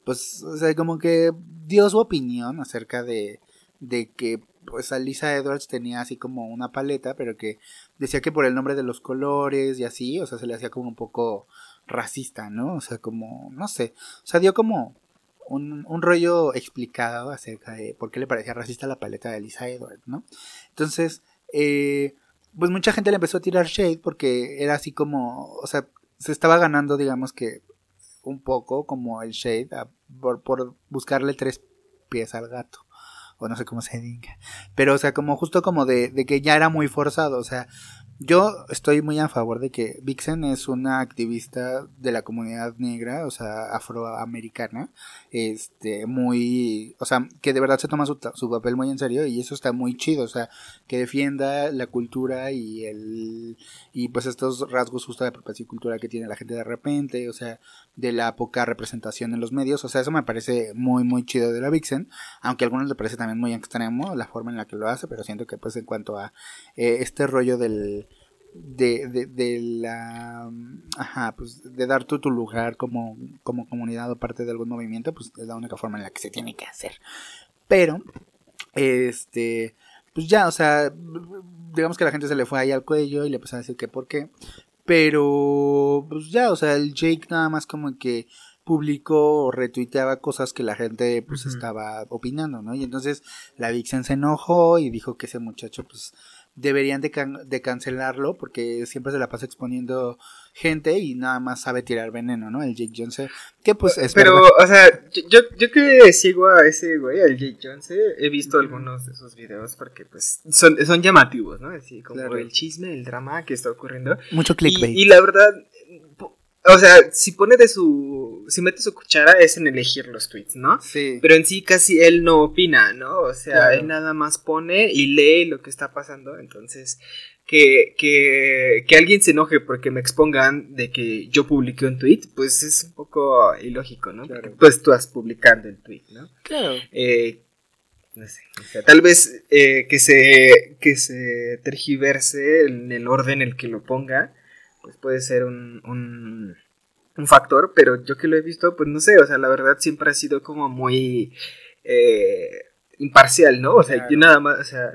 pues, o sea, como que dio su opinión acerca de, de que pues Alisa Edwards tenía así como una paleta, pero que decía que por el nombre de los colores y así, o sea, se le hacía como un poco racista, ¿no? O sea, como, no sé, o sea, dio como un, un rollo explicado acerca de por qué le parecía racista la paleta de Alisa Edwards, ¿no? Entonces, eh, pues mucha gente le empezó a tirar shade porque era así como, o sea, se estaba ganando, digamos que un poco como el shade por, por, buscarle tres pies al gato. O no sé cómo se diga. Pero, o sea, como justo como de, de que ya era muy forzado. O sea, yo estoy muy a favor de que Vixen es una activista de la comunidad negra, o sea, afroamericana, este, muy, o sea, que de verdad se toma su, su, papel muy en serio y eso está muy chido, o sea, que defienda la cultura y el, y pues estos rasgos justo de apropiación cultural que tiene la gente de repente, o sea, de la poca representación en los medios, o sea, eso me parece muy, muy chido de la Vixen, aunque a algunos le parece también muy extremo la forma en la que lo hace, pero siento que pues en cuanto a eh, este rollo del de, de, de, la ajá, pues de dar tú tu lugar como, como comunidad o parte de algún movimiento, pues es la única forma en la que se tiene que hacer. Pero, este, pues ya, o sea, digamos que la gente se le fue ahí al cuello y le empezó a decir que por qué. Pero, pues ya, o sea, el Jake nada más como que publicó o retuiteaba cosas que la gente pues estaba opinando, ¿no? Y entonces la Vixen se enojó y dijo que ese muchacho pues deberían de, de, cancelarlo porque siempre se la pasa exponiendo gente y nada más sabe tirar veneno, ¿no? El Jake Jones, que pues es Pero, o sea, yo, yo que sigo a ese güey, al Jake Jones, he visto algunos de sus videos porque pues son, son llamativos, ¿no? Así como el chisme, el drama que está ocurriendo. Mucho clickbait. y la verdad, o sea, si pone de su. Si mete su cuchara es en elegir los tweets, ¿no? Sí. Pero en sí casi él no opina, ¿no? O sea, él nada más pone y lee lo que está pasando. Entonces, que, que, que alguien se enoje porque me expongan de que yo publiqué un tweet, pues es un poco ilógico, ¿no? Porque pues tú has publicado el tweet, ¿no? Claro. Eh, no sé, o sea, tal vez eh, que se que se tergiverse en el orden en el que lo ponga pues puede ser un, un, un, factor, pero yo que lo he visto, pues no sé, o sea, la verdad siempre ha sido como muy eh, imparcial, ¿no? O sea, yo nada más, o sea,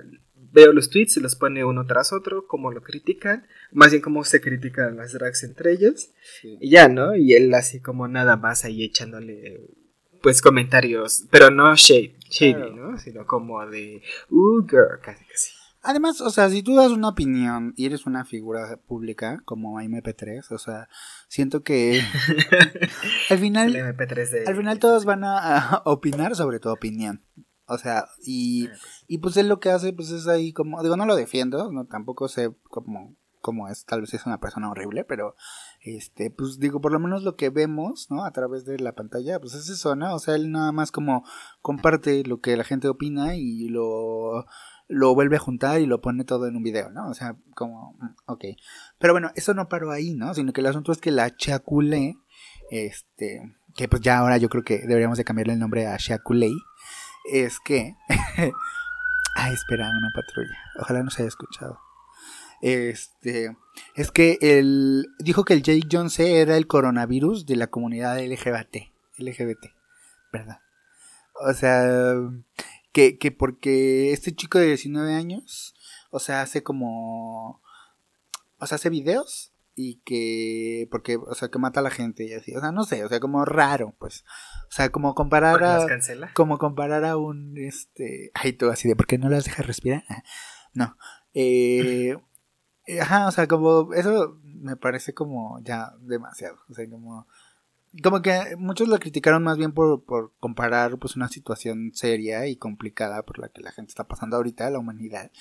veo los tweets, se los pone uno tras otro, como lo critican, más bien como se critican las drags entre ellos, y ya, ¿no? Y él así como nada más ahí echándole pues comentarios, pero no shade, shady, ¿no? Sino como de, uh, girl, casi casi. Además, o sea, si tú das una opinión y eres una figura pública como MP3, o sea, siento que al final, al final todos van a, opinar sobre tu opinión. O sea, y, ah, pues. y pues él lo que hace, pues es ahí como, digo, no lo defiendo, no tampoco sé cómo, cómo es, tal vez es una persona horrible, pero este, pues digo, por lo menos lo que vemos, ¿no? A través de la pantalla, pues es eso, ¿no? O sea, él nada más como comparte lo que la gente opina y lo lo vuelve a juntar y lo pone todo en un video, ¿no? O sea, como, mm, ok. Pero bueno, eso no paró ahí, ¿no? Sino que el asunto es que la Chaculé, este, que pues ya ahora yo creo que deberíamos de cambiarle el nombre a Chaculé, es que... Ay, espera, una patrulla. Ojalá no se haya escuchado. Este, es que él dijo que el Jake Jones era el coronavirus de la comunidad LGBT, LGBT, ¿verdad? O sea, que, que porque este chico de 19 años, o sea, hace como... O sea, hace videos y que porque o sea que mata a la gente y así o sea no sé o sea como raro pues o sea como comparar a como comparar a un este ay tú así de por qué no las dejas respirar no eh, Ajá, o sea, como eso me parece como ya demasiado. O sea, como como que muchos lo criticaron más bien por, por comparar pues una situación seria y complicada por la que la gente está pasando ahorita, la humanidad,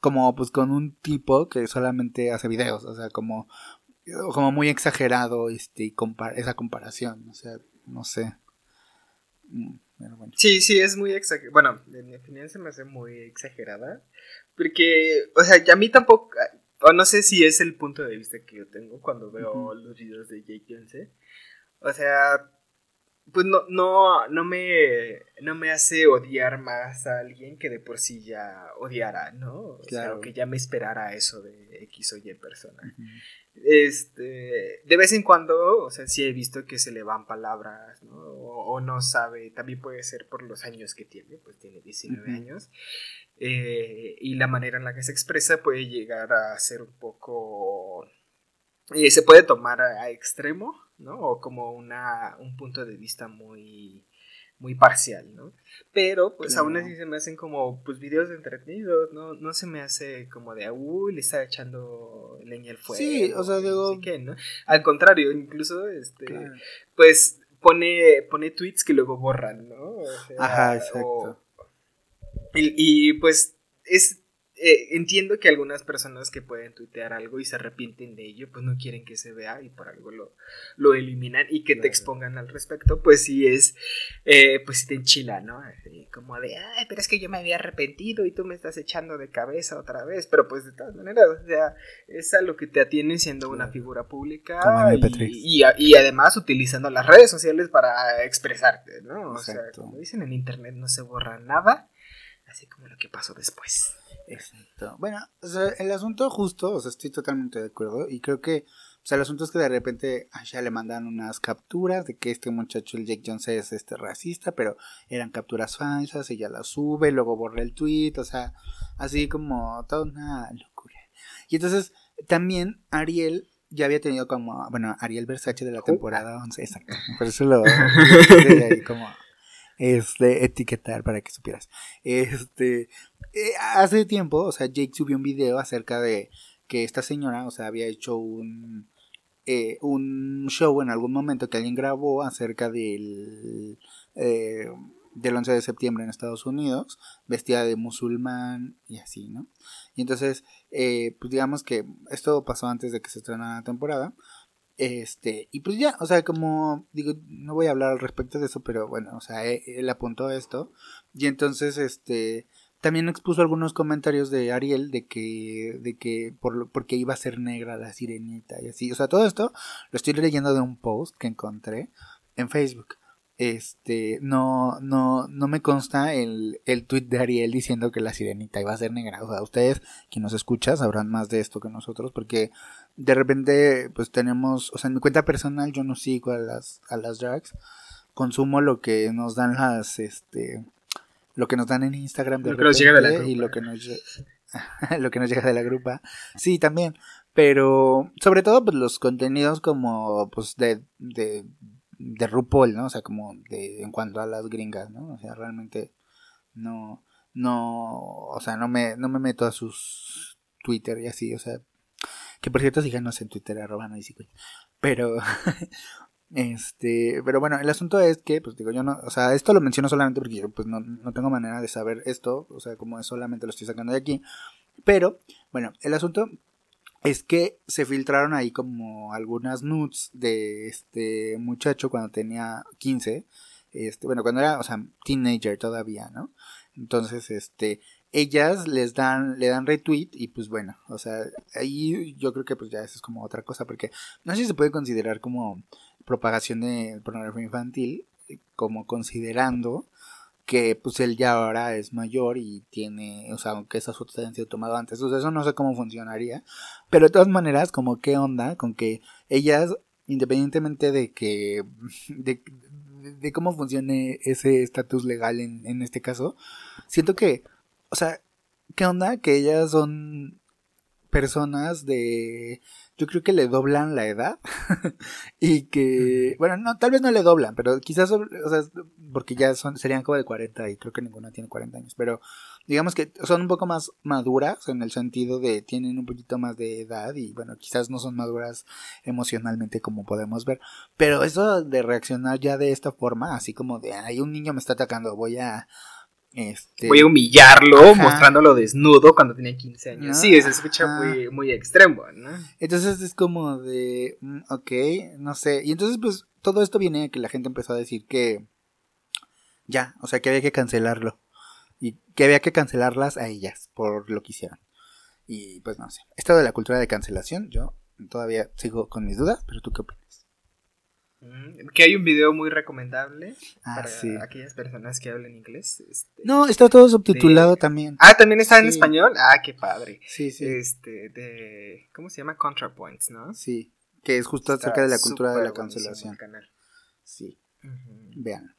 como pues con un tipo que solamente hace videos, o sea, como, como muy exagerado este, y esa comparación, o sea, no sé. Mm, sí, sí, es muy exagerado. Bueno, en mi opinión se me hace muy exagerada. Porque, o sea, a mí tampoco, o no sé si es el punto de vista que yo tengo cuando veo los videos de Jake Jones. O sea, pues no, no, no me, no me hace odiar más a alguien que de por sí ya odiara, ¿no? O claro. que ya me esperara eso de X o Y persona. Este, de vez en cuando, o sea, sí he visto que se le van palabras, ¿no? O, no sabe, también puede ser por los años que tiene, pues tiene 19 años. Eh, y la manera en la que se expresa puede llegar a ser un poco... Eh, se puede tomar a extremo, ¿no? O como una, un punto de vista muy, muy parcial, ¿no? Pero pues aún así se me hacen como pues videos entretenidos, ¿no? No se me hace como de, uy, le está echando leña al fuego. Sí, o sea, digo... ¿no? Al contrario, incluso, este, pues pone, pone tweets que luego borran, ¿no? Ajá, exacto. y, y pues es eh, entiendo que algunas personas que pueden tuitear algo y se arrepienten de ello, pues no quieren que se vea y por algo lo, lo eliminan y que te expongan al respecto, pues sí es, eh, pues sí te enchila, ¿no? como de, ay, pero es que yo me había arrepentido y tú me estás echando de cabeza otra vez, pero pues de todas maneras, o sea, es a lo que te atiene siendo una figura pública y, y, además utilizando las redes sociales para expresarte, ¿no? O sea, como dicen en internet, no se borra nada, así como lo que pasó después. Exacto. Bueno, o sea, el asunto justo, o sea, estoy totalmente de acuerdo y creo que, o sea, el asunto es que de repente a ya le mandan unas capturas de que este muchacho, el Jake Jones, es este racista, pero eran capturas falsas, ella las sube, luego borra el tweet, o sea, así como toda una locura. Y entonces, también Ariel ya había tenido como, bueno, Ariel Versace de la temporada 11, exacto, por eso lo, como este, etiquetar para que supieras. Este, eh, hace tiempo, o sea, Jake subió un video acerca de que esta señora, o sea, había hecho un, eh, un show en algún momento que alguien grabó acerca del, eh, del 11 de septiembre en Estados Unidos, vestida de musulmán y así, ¿no? Y entonces, pues digamos que esto pasó antes de que se estrenara la temporada. Este, y pues ya, o sea, como digo, no voy a hablar al respecto de eso, pero bueno, o sea, él, apuntó esto. Y entonces, este, también expuso algunos comentarios de Ariel de que, de que por, porque iba a ser negra la sirenita y así. O sea, todo esto lo estoy leyendo de un post que encontré en Facebook este, no, no, no me consta el, el tweet de Ariel diciendo que la sirenita iba a ser negra. O sea, ustedes, quien nos escucha, sabrán más de esto que nosotros, porque de repente, pues tenemos, o sea, en mi cuenta personal yo no sigo a las, a las drags, consumo lo que nos dan las, este, lo que nos dan en Instagram de lo llega de la y lo que nos, lo que nos llega de la grupa. Sí, también, pero sobre todo pues los contenidos como, pues de, de de RuPaul, ¿no? O sea, como de, en cuanto a las gringas, ¿no? O sea, realmente no, no, o sea, no me, no me meto a sus Twitter y así, o sea, que por cierto síganos en Twitter, arroba no pero, este, pero bueno, el asunto es que, pues digo, yo no, o sea, esto lo menciono solamente porque yo, pues no, no tengo manera de saber esto, o sea, como es solamente lo estoy sacando de aquí, pero, bueno, el asunto es que se filtraron ahí como algunas nudes de este muchacho cuando tenía 15, este, bueno, cuando era, o sea, teenager todavía, ¿no? Entonces, este, ellas les dan, le dan retweet y pues bueno, o sea, ahí yo creo que pues ya eso es como otra cosa porque no sé si se puede considerar como propagación de pornografía infantil, como considerando que pues él ya ahora es mayor y tiene, o sea, aunque esas fotos hayan sido tomadas antes, entonces eso no sé cómo funcionaría, pero de todas maneras, como qué onda con que ellas, independientemente de que, de, de cómo funcione ese estatus legal en, en este caso, siento que, o sea, qué onda que ellas son personas de yo creo que le doblan la edad y que, bueno, no, tal vez no le doblan, pero quizás, o sea, porque ya son, serían como de 40 y creo que ninguna tiene 40 años, pero digamos que son un poco más maduras en el sentido de tienen un poquito más de edad y bueno, quizás no son maduras emocionalmente como podemos ver, pero eso de reaccionar ya de esta forma, así como de, ay, un niño me está atacando, voy a... Este... Voy a humillarlo mostrándolo desnudo cuando tenía 15 años. sí, se escucha muy, muy extremo, ¿no? Entonces es como de, mm, ok, no sé. Y entonces pues todo esto viene a que la gente empezó a decir que ya, o sea, que había que cancelarlo y que había que cancelarlas a ellas por lo que hicieron. Y pues no sé. Esto de la cultura de cancelación, yo todavía sigo con mis dudas, pero tú qué opinas? Mm, que hay un video muy recomendable ah, para aquellas personas que hablan inglés. Este, no, está todo subtitulado también. Ah, también está en español. Ah, qué padre. Sí, sí. Este, de. ¿Cómo se llama? ContraPoints, ¿no? Sí. Que es justo acerca de la cultura de la cancelación. Canal. Sí. Vean.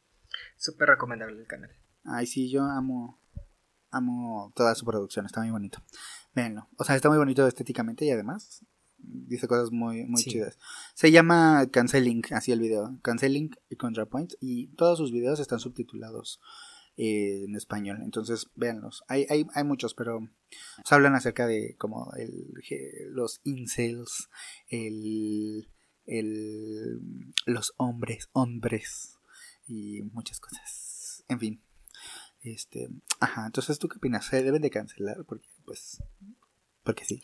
Súper recomendable el canal. Ay, sí, yo amo, amo toda su producción, está muy bonito. Véanlo. O sea, está muy bonito estéticamente y además dice cosas muy, muy chidas. Se llama Canceling, así el video. Canceling y ContraPoint. Y todos sus videos están subtitulados eh, en español. Entonces, véanlos. Hay, hay, hay muchos, pero se hablan acerca de como el, los incels, el, el, los hombres, hombres y muchas cosas. En fin. Este, ajá, entonces tú qué opinas? ¿Se deben de cancelar? Porque, pues, porque sí.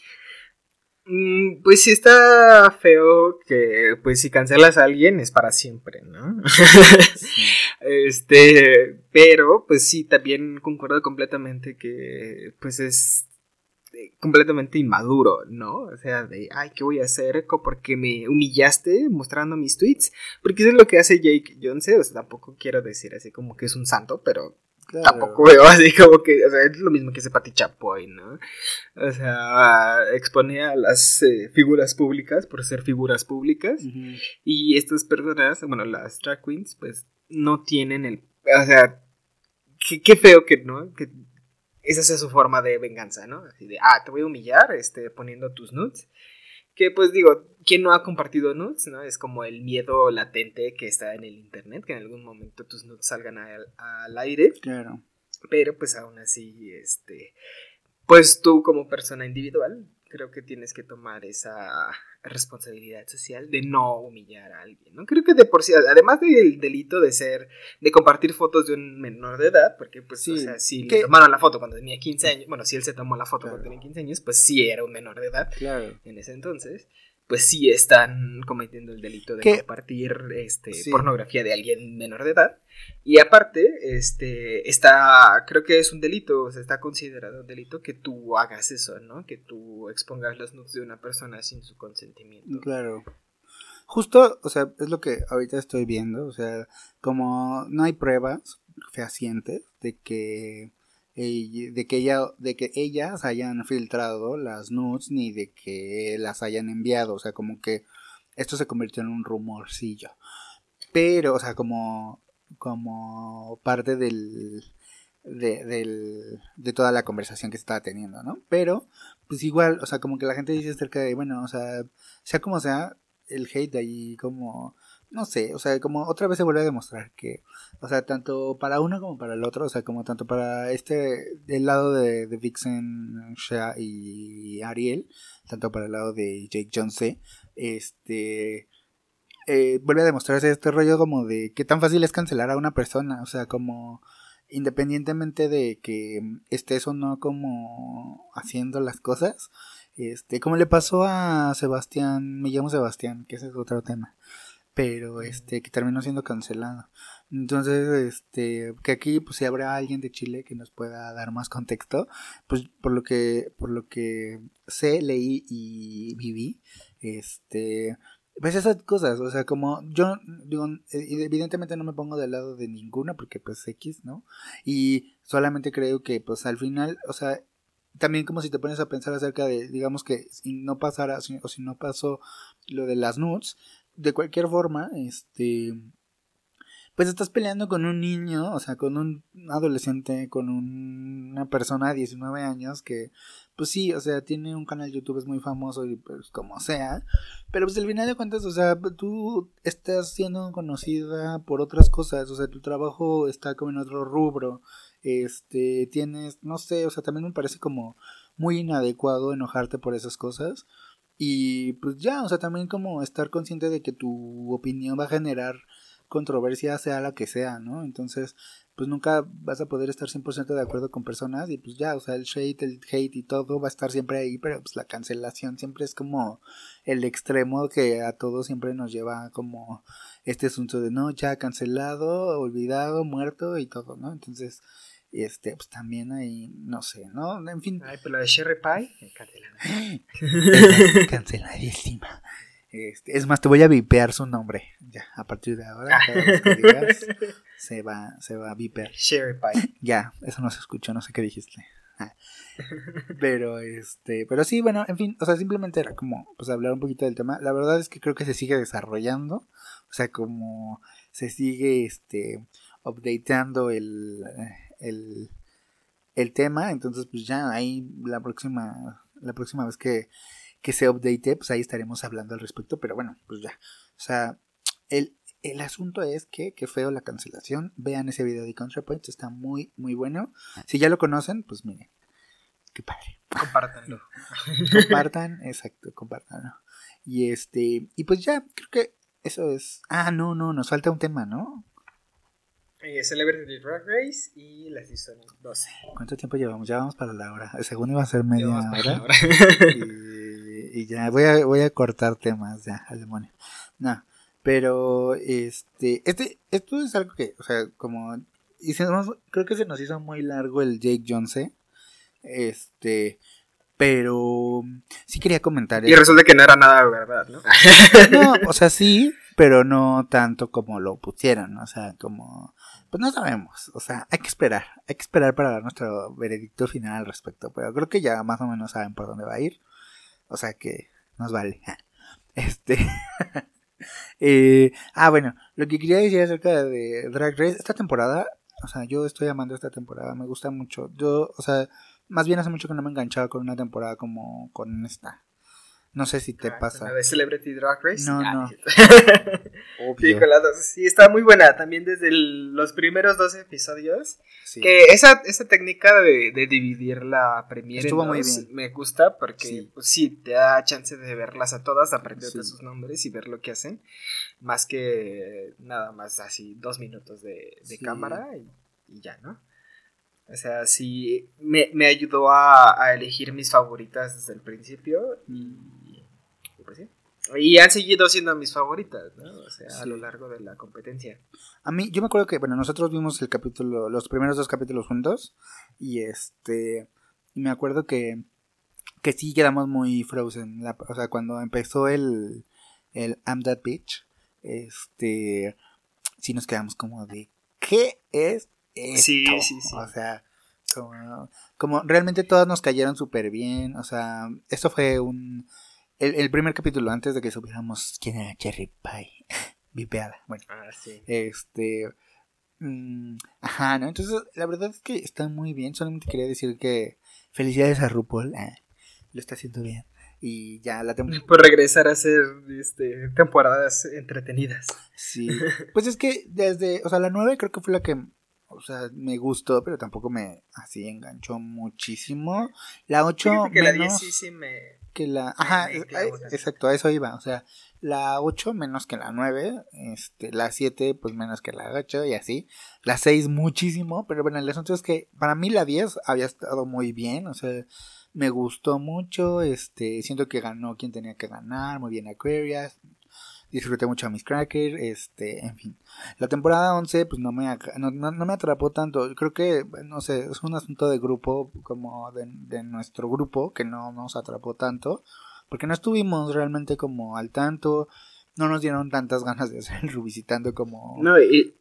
Mm, pues sí está feo que, pues si cancelas a alguien es para siempre, ¿no? este, pero, pues sí, también concuerdo completamente que, pues es eh, completamente inmaduro, ¿no? O sea, de, ay, ¿qué voy a hacer? Porque me humillaste mostrando mis tweets. Porque eso es lo que hace Jake Jones, o sea, tampoco quiero decir así como que es un santo, pero Tampoco veo así como que, o sea, es lo mismo que ese Pati Chapoy, ¿no? O sea, expone a las eh, figuras públicas por ser figuras públicas y estas personas, bueno, las drag queens, pues no tienen el, o sea, qué, feo que, ¿no? Que esa sea su forma de venganza, ¿no? Así de, ah, te voy a humillar, este, poniendo tus nudes que pues digo, ¿quién no ha compartido nudes? ¿no? Es como el miedo latente que está en el internet, que en algún momento tus nudes salgan al, al aire. Claro. Pero pues aún así, este, pues tú como persona individual, creo que tienes que tomar esa responsabilidad social de no humillar a alguien, ¿no? Creo que de por sí, además del delito de ser, de compartir fotos de un menor de edad, porque pues, o sea, si le tomaron la foto cuando tenía 15 años, bueno, si él se tomó la foto cuando tenía 15 años, pues sí era un menor de edad claro. en ese entonces pues sí están cometiendo el delito de compartir este, pornografía de alguien menor de edad. Y aparte, este, está, creo que es un delito, o sea, está considerado un delito que tú hagas eso, ¿no? Que tú expongas los nudes de una persona sin su consentimiento. Claro. Justo, o sea, es lo que ahorita estoy viendo, o sea, como no hay pruebas fehacientes de que de que ella de que ellas hayan filtrado las nudes ni de que las hayan enviado o sea como que esto se convirtió en un rumorcillo pero o sea como como parte del de, del, de toda la conversación que estaba teniendo, ¿no? Pero, pues igual, o sea, como que la gente dice acerca de, bueno, o sea, sea como sea, el hate de ahí como no sé, o sea, como otra vez se vuelve a demostrar que, o sea, tanto para uno como para el otro, o sea, como tanto para este, del lado de, de Vixen, Shea y Ariel, tanto para el lado de Jake Jones, este, eh, vuelve a demostrarse este rollo como de qué tan fácil es cancelar a una persona, o sea, como independientemente de que estés o no como haciendo las cosas, este, como le pasó a Sebastián, me llamo Sebastián, que ese es otro tema pero este que terminó siendo cancelado. Entonces, este que aquí pues si habrá alguien de Chile que nos pueda dar más contexto, pues por lo que por lo que sé, leí y viví, este pues esas cosas, o sea, como yo digo, evidentemente no me pongo del lado de ninguna porque pues X, ¿no? Y solamente creo que pues al final, o sea, también como si te pones a pensar acerca de, digamos que si no pasara o si no pasó lo de las nudes, de cualquier forma, este, pues estás peleando con un niño, o sea, con un adolescente, con una persona de 19 años que, pues sí, o sea, tiene un canal de YouTube, es muy famoso y pues como sea, pero pues al final de cuentas, o sea, tú estás siendo conocida por otras cosas, o sea, tu trabajo está como en otro rubro, Este, tienes, no sé, o sea, también me parece como muy inadecuado enojarte por esas cosas. Y pues ya, o sea, también como estar consciente de que tu opinión va a generar controversia, sea la que sea, ¿no? Entonces, pues nunca vas a poder estar 100% de acuerdo con personas y pues ya, o sea, el shade, el hate y todo va a estar siempre ahí, pero pues la cancelación siempre es como el extremo que a todos siempre nos lleva como este asunto de no, ya cancelado, olvidado, muerto y todo, ¿no? Entonces, este, pues también ahí, no sé, ¿no? En fin. Ay, pero la de Sherry Pie, cancelada. Canceladísima. Este, es más, te voy a vipear su nombre. Ya, a partir de ahora, cada vez que digas, se va, se va a vipear. Sherry Pie. Ya, eso no se escuchó, no sé qué dijiste. Ah. Pero este, pero sí, bueno, en fin, o sea, simplemente era como pues hablar un poquito del tema. La verdad es que creo que se sigue desarrollando, o sea, como se sigue este updateando el el, el tema. Entonces, pues ya ahí la próxima, la próxima vez que, que se update, pues ahí estaremos hablando al respecto. Pero bueno, pues ya. O sea, el, el asunto es que, que feo la cancelación. Vean ese video de ContraPoints, está muy, muy bueno. Si ya lo conocen, pues miren, qué padre. Compártanlo. Compartan, exacto, compártanlo. Y este, y pues ya, creo que eso es. Ah, no, no, nos falta un tema, ¿no? Eh, Celebrity Drag Race y la Season 12. ¿Cuánto tiempo llevamos? Ya vamos para la hora. El segundo iba a ser media hora. y, ya voy a, voy a cortar temas ya, al demonio. No, pero este, este, esto es algo que, o sea, como hicimos, creo que se nos hizo muy largo el Jake Jones, este, pero sí quería comentar. Y resulta que no era nada verdad, ¿no? no, o sea, sí, pero no tanto como lo pusieron, o sea, como pues no sabemos, o sea, hay que esperar, hay que esperar para dar nuestro veredicto final al respecto, pero creo que ya más o menos saben por dónde va a ir, o sea que nos vale. Este, eh, ah, bueno, lo que quería decir acerca de Drag Race, esta temporada, o sea, yo estoy amando esta temporada, me gusta mucho, yo, o sea, más bien hace mucho que no me enganchaba con una temporada como con esta. No sé si te ah, pasa. ¿La de Celebrity Drag Race? No, no. Obvio. Sí, sí, está muy buena. También desde los primeros dos episodios. Que esa, esa técnica de, de dividir la premiere Estuvo muy bien. me gusta porque sí. Pues, sí. te da chance de verlas a todas, aprender de sus nombres y ver lo que hacen. Más que nada más así dos minutos de, de cámara y, y ya, ¿no? O sea, sí, me, me ayudó a, a, elegir mis favoritas desde el principio y y han seguido siendo mis favoritas, ¿no? O sea, a lo largo de la competencia. A mí, yo me acuerdo que, bueno, nosotros vimos el capítulo, los primeros dos capítulos juntos. Y este. Me acuerdo que. Que sí quedamos muy frozen. o sea, cuando empezó el. El I'm That Bitch. Este. Sí nos quedamos como de. ¿Qué es esto? Sí, sí, sí. O sea. Como, como realmente todas nos cayeron súper bien. O sea, esto fue un el, primer capítulo, antes de que supiéramos quién era Cherry Pie, vipeada. Bueno, ah, sí. este. Mm, ajá, ¿no? Entonces, la verdad es que está muy bien. Solamente quería decir que felicidades a RuPaul. Eh, lo está haciendo bien. Y ya la temporada. Por regresar a hacer este, temporadas entretenidas. Sí. Pues es que desde. O sea, la 9 creo que fue la que o sea, me gustó, pero tampoco me así enganchó muchísimo. La 8 que menos... la 10 sí, sí me que la... Ajá, exacto, a eso iba. O sea, la 8 menos que la 9, este, la 7 pues menos que la 8 y así. La 6 muchísimo, pero bueno, el asunto es que para mí la 10 había estado muy bien, o sea, me gustó mucho, este, siento que ganó quien tenía que ganar, muy bien Aquarius, disfruté mucho a Miss Cracker, este, en fin. La temporada 11 pues no me, no, no, me atrapó tanto, creo que, no sé, es un asunto de grupo, como de, de nuestro grupo, que no nos atrapó tanto, porque no estuvimos realmente como al tanto, no nos dieron tantas ganas de hacer el revisitando como... No, y,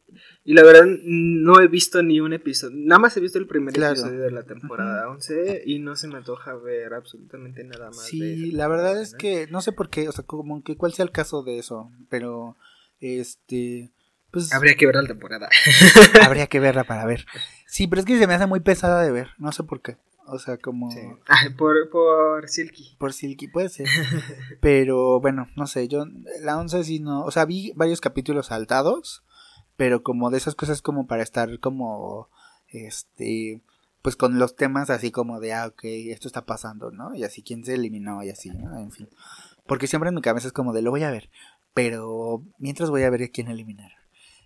y, la verdad no he visto ni un episodio, nada más he visto el primer episodio de la temporada 11 y no se me antoja ver absolutamente nada más. Sí, la verdad es que no sé por qué, o sea, como que cuál sea el caso de eso, pero este... Pues, habría que ver la temporada. habría que verla para ver. Sí, pero es que se me hace muy pesada de ver, no sé por qué. O sea, como... por, por Silky. Por Silky, puede ser. pero bueno, no sé, yo la 11 sí no... O sea, vi varios capítulos saltados, pero como de esas cosas como para estar como este, pues con los temas así como de, ah, ok, esto está pasando, ¿no? Y así, ¿quién se eliminó? Y así, ¿no? En fin. Porque siempre en mi cabeza es como de, lo voy a ver, pero mientras voy a ver a quién eliminar.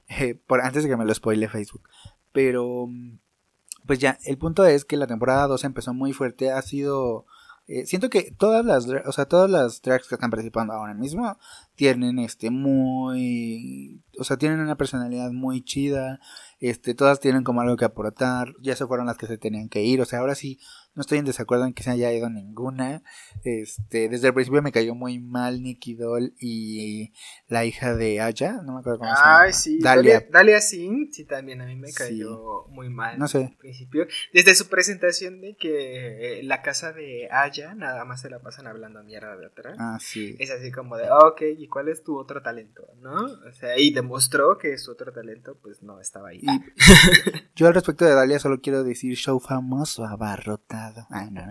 Eh, por, antes de que me lo spoile Facebook. Pero, pues ya, el punto es que la temporada 2 empezó muy fuerte, ha sido eh, siento que todas las, o sea, todas las tracks que están participando ahora mismo tienen este muy, o sea, tienen una personalidad muy chida, este, todas tienen como algo que aportar, ya se fueron las que se tenían que ir, o sea, ahora sí no estoy en desacuerdo en que se haya ido ninguna. Este, desde el principio me cayó muy mal Nicky Doll y la hija de Aya, no me acuerdo cómo se llama. Ay, sí, Dalia, Dalia Singh, sí, también a mí me cayó muy mal. No sé. Al principio, desde su presentación de que eh, la casa de Aya nada más se la pasan hablando mierda de atrás. Ah, sí. Es así como de, ok, ¿y cuál es tu otro talento? ¿No? O sea, y demostró que su otro talento, pues no estaba ahí. yo al respecto de Dalia solo quiero decir show famoso abarrotado Ah, no,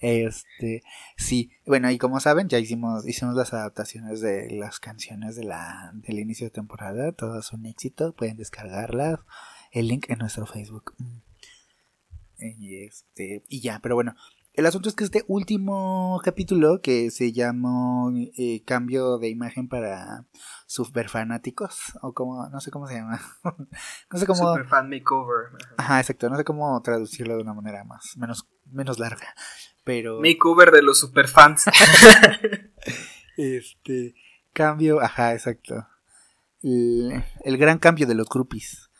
Este, sí, bueno, y como saben, ya hicimos, hicimos las adaptaciones de las canciones de la, del inicio de temporada, todas un éxito, pueden descargarlas, el link en nuestro Facebook. Mm. Y este, y ya, pero bueno, el asunto es que este último capítulo, que se llamó eh, Cambio de imagen para superfanáticos, o como, no sé cómo se llama. no sé cómo. Superfan makeover. Ajá, exacto, no sé cómo traducirlo de una manera más, menos, menos larga. Pero. Makeover de los superfans. este. Cambio, ajá, exacto. El, el gran cambio de los groupies.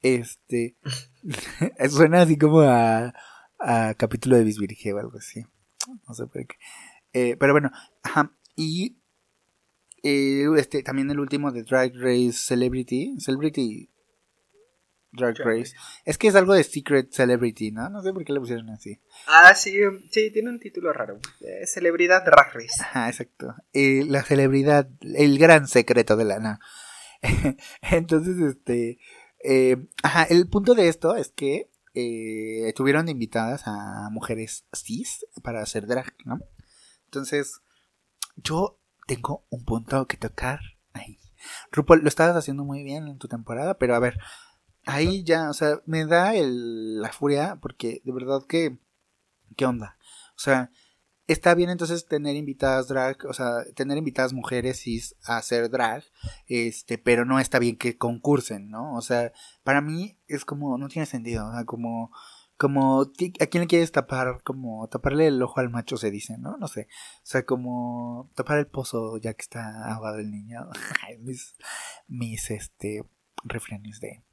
Este. suena así como a a capítulo de Bisbirige o algo así. No sé por qué. Eh, pero bueno, ajá. Y eh, este, también el último de Drag Race Celebrity. Celebrity Drag Race. Es que es algo de Secret Celebrity, ¿no? No sé por qué le pusieron así. Ah, sí, sí, tiene un título raro. Eh, celebridad Drag Race. Ajá, exacto. la celebridad, el gran secreto de la Entonces, este. ajá, el punto de esto es que eh, tuvieron invitadas a mujeres cis para hacer drag, ¿no? Entonces, yo tengo un punto que tocar ahí. RuPaul, lo estabas haciendo muy bien en tu temporada, pero a ver, ahí ya, o sea, me da el, la furia porque de verdad que, ¿qué onda? O sea, está bien entonces tener invitadas drag, o sea, tener invitadas mujeres cis a hacer drag, este, pero no está bien que concursen, ¿no? O sea, para mí es como, no tiene sentido, o sea, como, como, ¿a quién le quieres tapar? Como taparle el ojo al macho se dice, ¿no? No sé, o sea, como tapar el pozo ya que está ahogado el niño, mis, mis, este, refranes de,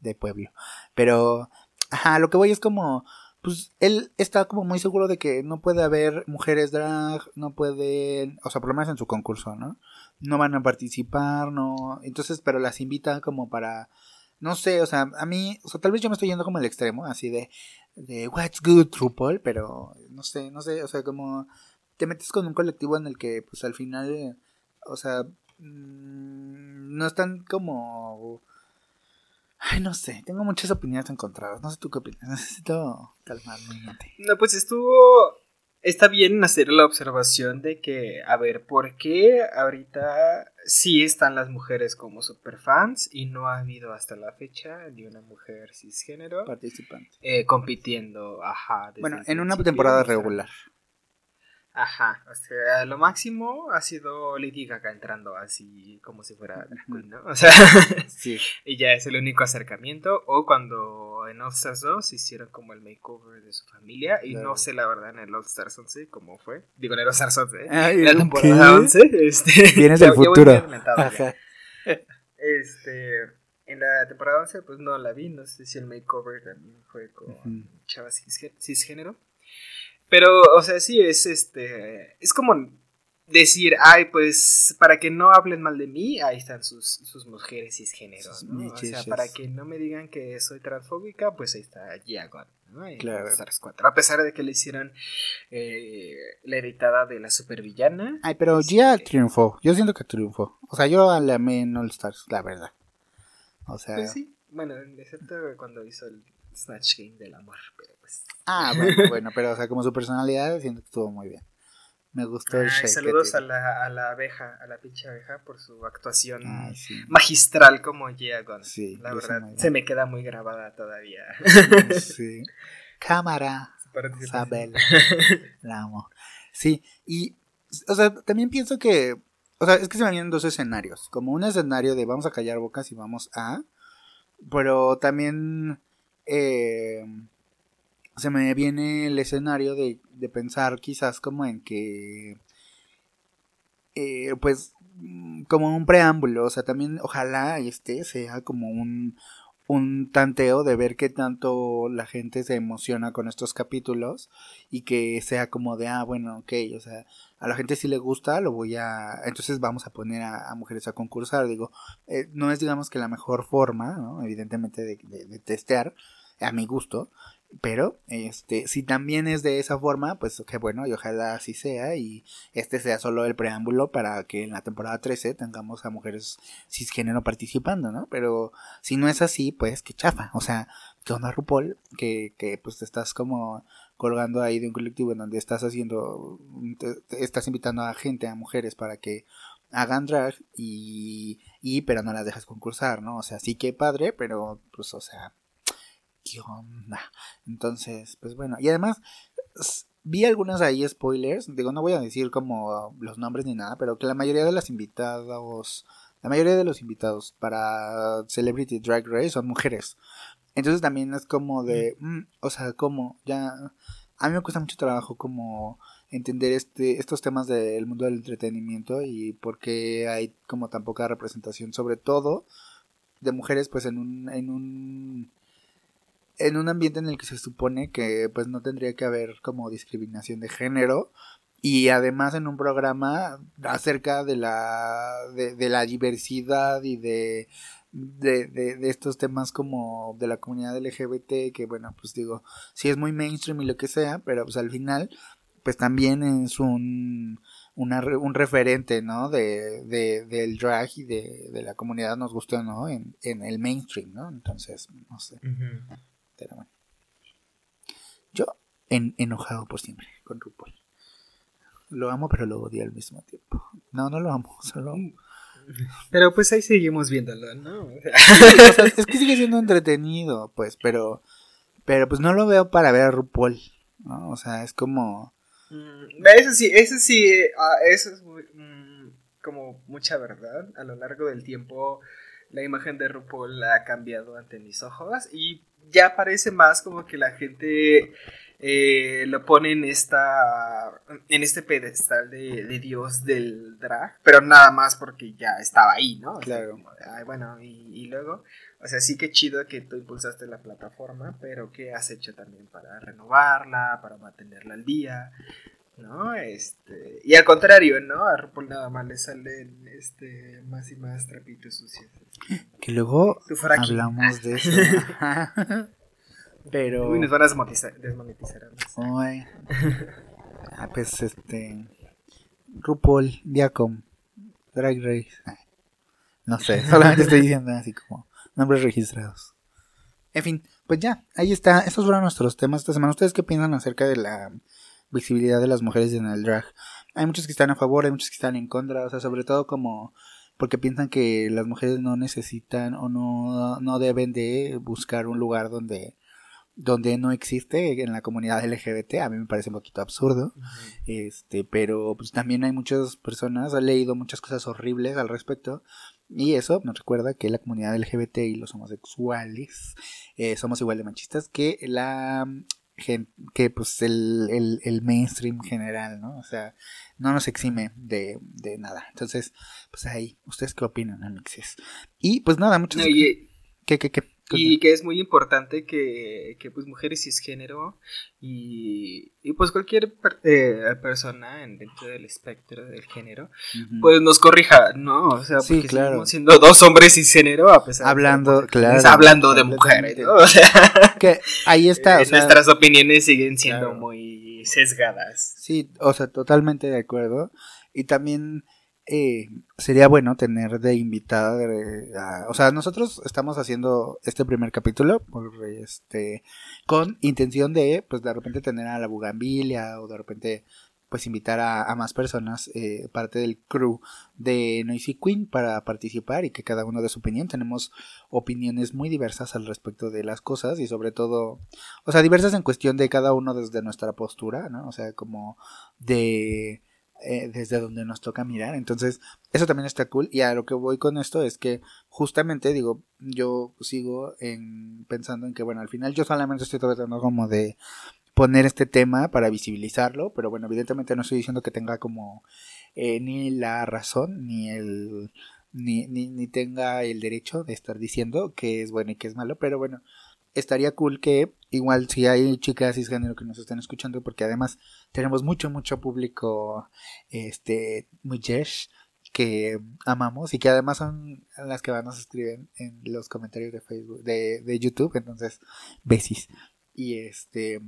de pueblo, pero, ajá, lo que voy es como, pues él está como muy seguro de que no puede haber mujeres drag, no pueden, o sea, por lo menos en su concurso, ¿no? No van a participar, no, entonces, pero las invita como para, no sé, o sea, a mí, o sea, tal vez yo me estoy yendo como al extremo, así de, de what's good, RuPaul, pero no sé, no sé, o sea, como te metes con un colectivo en el que, pues al final, o sea, mm, no están como Ay, no sé, tengo muchas opiniones encontradas. No sé tú qué opinas. Necesito calmar mi mente. No, pues estuvo. Está bien hacer la observación de que, a ver, ¿por qué ahorita sí están las mujeres como superfans y no ha habido hasta la fecha ni una mujer cisgénero participante eh, compitiendo? Ajá. Bueno, en una temporada regular. Ajá, o sea, lo máximo ha sido Lady Gaga entrando así como si fuera drag ¿no? O sea, sí. y ya es el único acercamiento. O cuando en All Stars 2 hicieron como el makeover de su familia. Y no sé la verdad en el All Stars 11 cómo fue. Digo, en el All Stars 11, ¿eh? en la temporada 11. Este, Vienes del futuro. Ajá. Este, en la temporada 11 pues no la vi. No sé si el makeover también fue con chavas cisgénero. Pero, o sea, sí, es este. Es como decir, ay, pues para que no hablen mal de mí, ahí están sus, sus mujeres cisgéneros, ¿no? O sea, para que no me digan que soy transfóbica, pues ahí está Giagon, ¿no? claro. A pesar de que le hicieron eh, la editada de la supervillana. Ay, pero Gia triunfó. Yo siento que triunfó. O sea, yo la amé en All Stars, la verdad. O sea. Pues sí, bueno, excepto cuando hizo el Snatch Game del amor, pero pues. Ah, bueno, bueno, pero o sea, como su personalidad siento que estuvo muy bien. Me gustó el shake. Saludos a la, a la abeja, a la pinche abeja, por su actuación magistral como Jagon. Sí, la verdad, se me queda muy grabada todavía. Sí. Cámara. Isabel. La amo. Sí, y, o sea, también pienso que, o sea, es que se me vienen dos escenarios. Como un escenario de vamos a callar bocas y vamos a, pero también eh, se me viene el escenario de, de pensar quizás como en que, eh, pues, como un preámbulo, o sea, también ojalá este sea como un, un tanteo de ver qué tanto la gente se emociona con estos capítulos y que sea como de, ah, bueno, ok, o sea, a la gente si le gusta, lo voy a, entonces vamos a poner a, mujeres a concursar, digo, eh, no es digamos que la mejor forma, ¿no? Evidentemente de, de testear, a mi gusto, pero, este, si también es de esa forma, pues qué bueno, y ojalá así sea, y este sea solo el preámbulo para que en la temporada 13 tengamos a mujeres cisgénero participando, ¿no? Pero si no es así, pues qué chafa, o sea, ¿qué onda RuPaul? Que, que pues te estás como colgando ahí de un colectivo en donde estás haciendo, estás invitando a gente, a mujeres para que hagan drag y, y pero no las dejas concursar, ¿no? O sea, sí que padre, pero pues, o sea, ¿qué onda? Entonces, pues bueno, y además vi algunos ahí spoilers, digo, no voy a decir como los nombres ni nada, pero que la mayoría de los invitados, la mayoría de los invitados para Celebrity Drag Race son mujeres. Entonces también es como de, mm, o sea, como ya a mí me cuesta mucho trabajo como entender este estos temas del mundo del entretenimiento y por qué hay como tan poca representación sobre todo de mujeres pues en un en un en un ambiente en el que se supone que pues no tendría que haber como discriminación de género y además en un programa acerca de la de, la diversidad y de de, de, estos temas como de la comunidad LGBT que bueno pues digo sí es muy mainstream y lo que sea pero pues al final pues también es un una, un referente no de, de, del drag y de, la comunidad nos gustó no en, en el mainstream no entonces no sé yo en, enojado por siempre con RuPaul. Lo amo, pero lo odio al mismo tiempo. No, no lo amo, solo. Pero pues ahí seguimos viéndolo, ¿no? es que sigue siendo entretenido, pues, pero. Pero pues no lo veo para ver a RuPaul, ¿no? O sea, es como. Mm, eso sí, eso sí, ah, eso es mm, como mucha verdad. A lo largo del tiempo, la imagen de RuPaul ha cambiado ante mis ojos y ya parece más como que la gente eh, lo pone en esta en este pedestal de, dios del drag pero nada más porque ya estaba ahí no claro. bueno y, luego o sea sí que chido que tú impulsaste la plataforma pero qué has hecho también para renovarla para mantenerla al día ¿no? Este, y al contrario, ¿no? A RuPaul nada más le salen este, más y más trapitos sucios. Que luego hablamos de eso. Pero. Uy, nos van a desmonetizar. desmonetizar. Ah, pues este. RuPaul, Viacom, Drag Race. No sé, solamente estoy diciendo así como nombres registrados. En fin, pues ya, ahí está. Estos fueron nuestros temas esta semana. ¿Ustedes qué piensan acerca de la visibilidad de las mujeres en el drag. Hay muchos que están a favor, hay muchos que están en contra, o sea, sobre todo como porque piensan que las mujeres no necesitan o no, no deben de buscar un lugar donde donde no existe en la comunidad LGBT, a mí me parece un poquito absurdo, este, pero pues también hay muchas personas, he leído muchas cosas horribles al respecto, y eso nos recuerda que la comunidad LGBT y los homosexuales eh, somos igual de machistas que la que pues el, el, mainstream general, ¿no? O sea, no nos exime de, de nada. Entonces, pues ahí, ¿ustedes qué opinan, Alexis? Y pues nada, muchas ¿Qué, qué, qué? Y que es muy importante que, que pues mujeres cisgénero y, y pues cualquier eh, persona en, dentro del espectro del género, pues nos corrija, ¿no? O sea, porque claro. siendo dos hombres cisgénero a pesar hablando, de claro, hablando de mujeres, ¿no? O sea, que ahí está. O sea, nuestras opiniones siguen siendo muy sesgadas. Sí, o sea, totalmente de acuerdo. Y también eh, sería bueno tener de invitada, o sea, nosotros estamos haciendo este primer capítulo este, con intención de, pues de repente tener a la bugambilia o de repente pues invitar a, más personas, eh, parte del crew de Noisy Queen para participar y que cada uno de su opinión. Tenemos opiniones muy diversas al respecto de las cosas y sobre todo, o sea, diversas en cuestión de cada uno desde nuestra postura, ¿no? O sea, como de eh, desde donde nos toca mirar. Entonces, eso también está cool. Y a lo que voy con esto es que justamente, digo, yo sigo en, pensando en que, bueno, al final yo solamente estoy tratando como de poner este tema para visibilizarlo, pero bueno, evidentemente no estoy diciendo que tenga como eh, ni la razón, ni el... Ni, ni, ni tenga el derecho de estar diciendo que es bueno y que es malo, pero bueno, estaría cool que igual si hay chicas cisgénero que nos estén escuchando, porque además tenemos mucho, mucho público, este, muy que amamos y que además son las que nos escriben en los comentarios de Facebook, de, de YouTube, entonces, besis. Y este,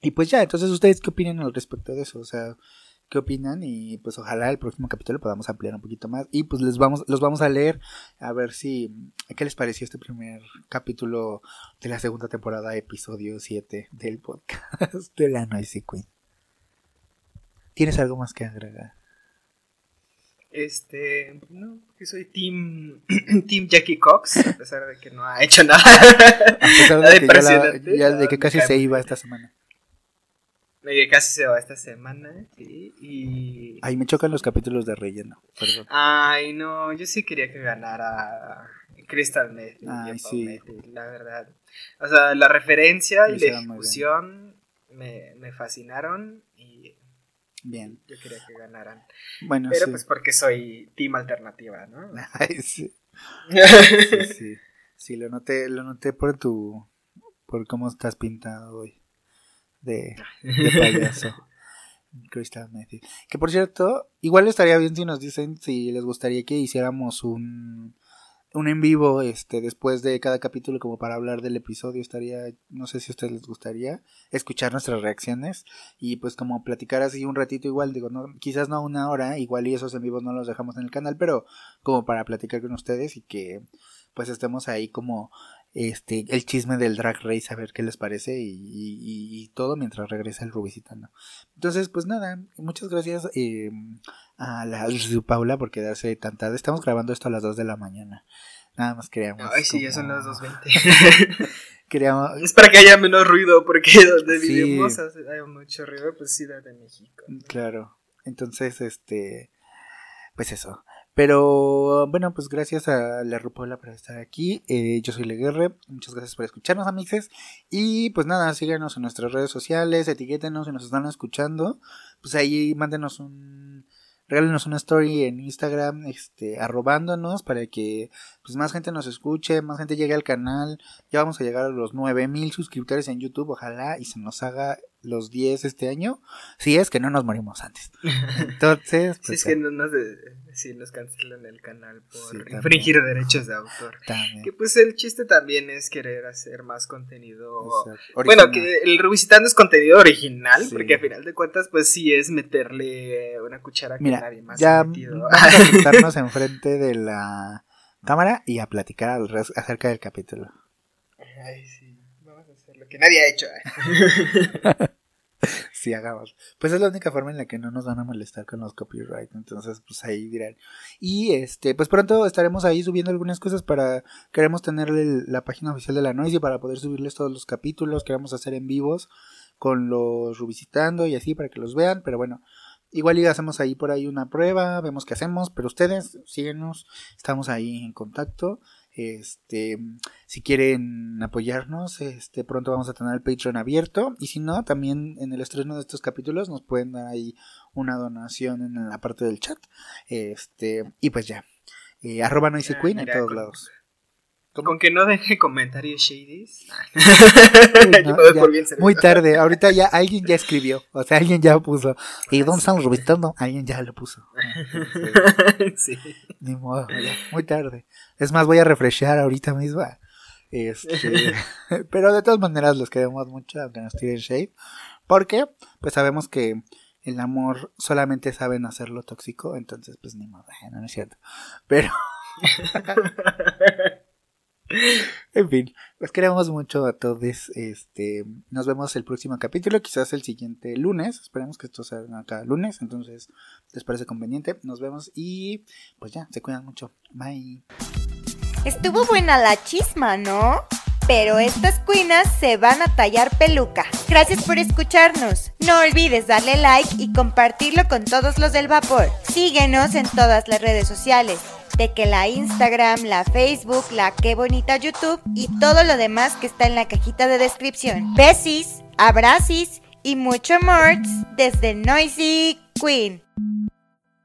y pues ya, entonces ustedes qué opinan al respecto de eso, o sea, qué opinan y pues ojalá el próximo capítulo podamos ampliar un poquito más y pues les vamos los vamos a leer a ver si qué les pareció este primer capítulo de la segunda temporada episodio 7 del podcast de la Noisy Queen. ¿Tienes algo más que agregar? Este, no, porque soy team, team Jackie Cox, a pesar de que no ha hecho nada. A pesar de, que, ya de que casi se iba esta semana. Casi se va esta semana, sí, y... Ay, me chocan los capítulos de relleno, perdón. Ay, no, yo sí quería que ganara Crystal Meth. Ay, sí. la verdad. O sea, la referencia y la ejecución me, me fascinaron y... Bien. Yo quería que ganaran. Bueno, Pero pues porque soy team alternativa, ¿no? Ay, sí. sí, sí. Sí, lo noté, lo noté por tu... por cómo estás pintado hoy de, payaso. Crystal Method. Que por cierto, igual estaría bien si nos dicen si les gustaría que hiciéramos un, un en vivo este después de cada capítulo como para hablar del episodio. Estaría, no sé si a ustedes les gustaría escuchar nuestras reacciones y pues como platicar así un ratito igual, digo, no, quizás no una hora, igual y esos en vivos no los dejamos en el canal, pero como para platicar con ustedes y que pues estemos ahí como este, el chisme del Drag Race, a ver qué les parece y, todo mientras regresa el Rubicitando. Entonces, pues nada, muchas gracias eh, a la Paula por quedarse tan tarde. Estamos grabando esto a las 2 de la mañana. Nada más queríamos. Ay, sí, ya son las 2.20. queríamos... Es para que haya menos ruido, porque donde vivimos hay mucho ruido, pues sí, de México. Claro. Entonces, este. Pues eso. Pero bueno, pues gracias a la Rupola por estar aquí. Eh, yo soy Leguerre. Muchas gracias por escucharnos, amixes. Y pues nada, síganos en nuestras redes sociales, etiquétenos si nos están escuchando. Pues ahí mándenos un. Regálenos una story en Instagram, este, arrobándonos para que pues más gente nos escuche, más gente llegue al canal. Ya vamos a llegar a los 9000 suscriptores en YouTube, ojalá y se nos haga los 10 este año, si es que no nos morimos antes. Entonces, pues, si es que no nos, si nos cancelan el canal por infringir derechos de autor. Que pues el chiste también es querer hacer más contenido. Bueno, que el revisitando es contenido original, porque a final de cuentas pues sí es meterle una cuchara que nadie más ya ha metido. Vamos a sentarnos enfrente de la cámara y a platicar acerca del capítulo. Ay, sí lo que nadie ha hecho. sí, hagamos. Pues es la única forma en la que no nos van a molestar con los copyright. Entonces, pues ahí dirán. Y este, pues pronto estaremos ahí subiendo algunas cosas para. Queremos tener la página oficial de la Noise para poder subirles todos los capítulos. Queremos hacer en vivos con los revisitando y así para que los vean. Pero bueno. Igual y hacemos ahí por ahí una prueba, vemos qué hacemos, pero ustedes síguenos, estamos ahí en contacto. Este, si quieren apoyarnos, este, pronto vamos a tener el Patreon abierto. Y si no, también en el estreno de estos capítulos nos pueden dar ahí una donación en la parte del chat. Este, y pues ya. Eh, arroba Noisy Queen en todos lados. Con que no deje comentarios shadys. muy tarde, ahorita ya alguien ya escribió, o sea, alguien ya puso. ¿Y dónde estamos revistando? Alguien ya lo puso. sí. Ni modo, muy tarde. Es más, voy a refrescar ahorita mismo. Este, pero de todas maneras los queremos mucho, aunque nos tiren shade. Porque, pues sabemos que el amor solamente saben hacerlo tóxico, entonces pues ni modo, no es cierto. Pero... En fin, los queremos mucho a todos. Este, nos vemos el próximo capítulo, quizás el siguiente lunes. Esperemos que esto salga cada lunes. Entonces, les parece conveniente. Nos vemos y pues ya, se cuidan mucho. Bye. Estuvo buena la chisma, ¿no? Pero estas cuinas se van a tallar peluca. Gracias por escucharnos. No olvides darle like y compartirlo con todos los del vapor. Síguenos en todas las redes sociales de que la Instagram, la Facebook, la qué bonita YouTube y todo lo demás que está en la cajita de descripción. Besis, abracis y mucho more desde Noisy Queen.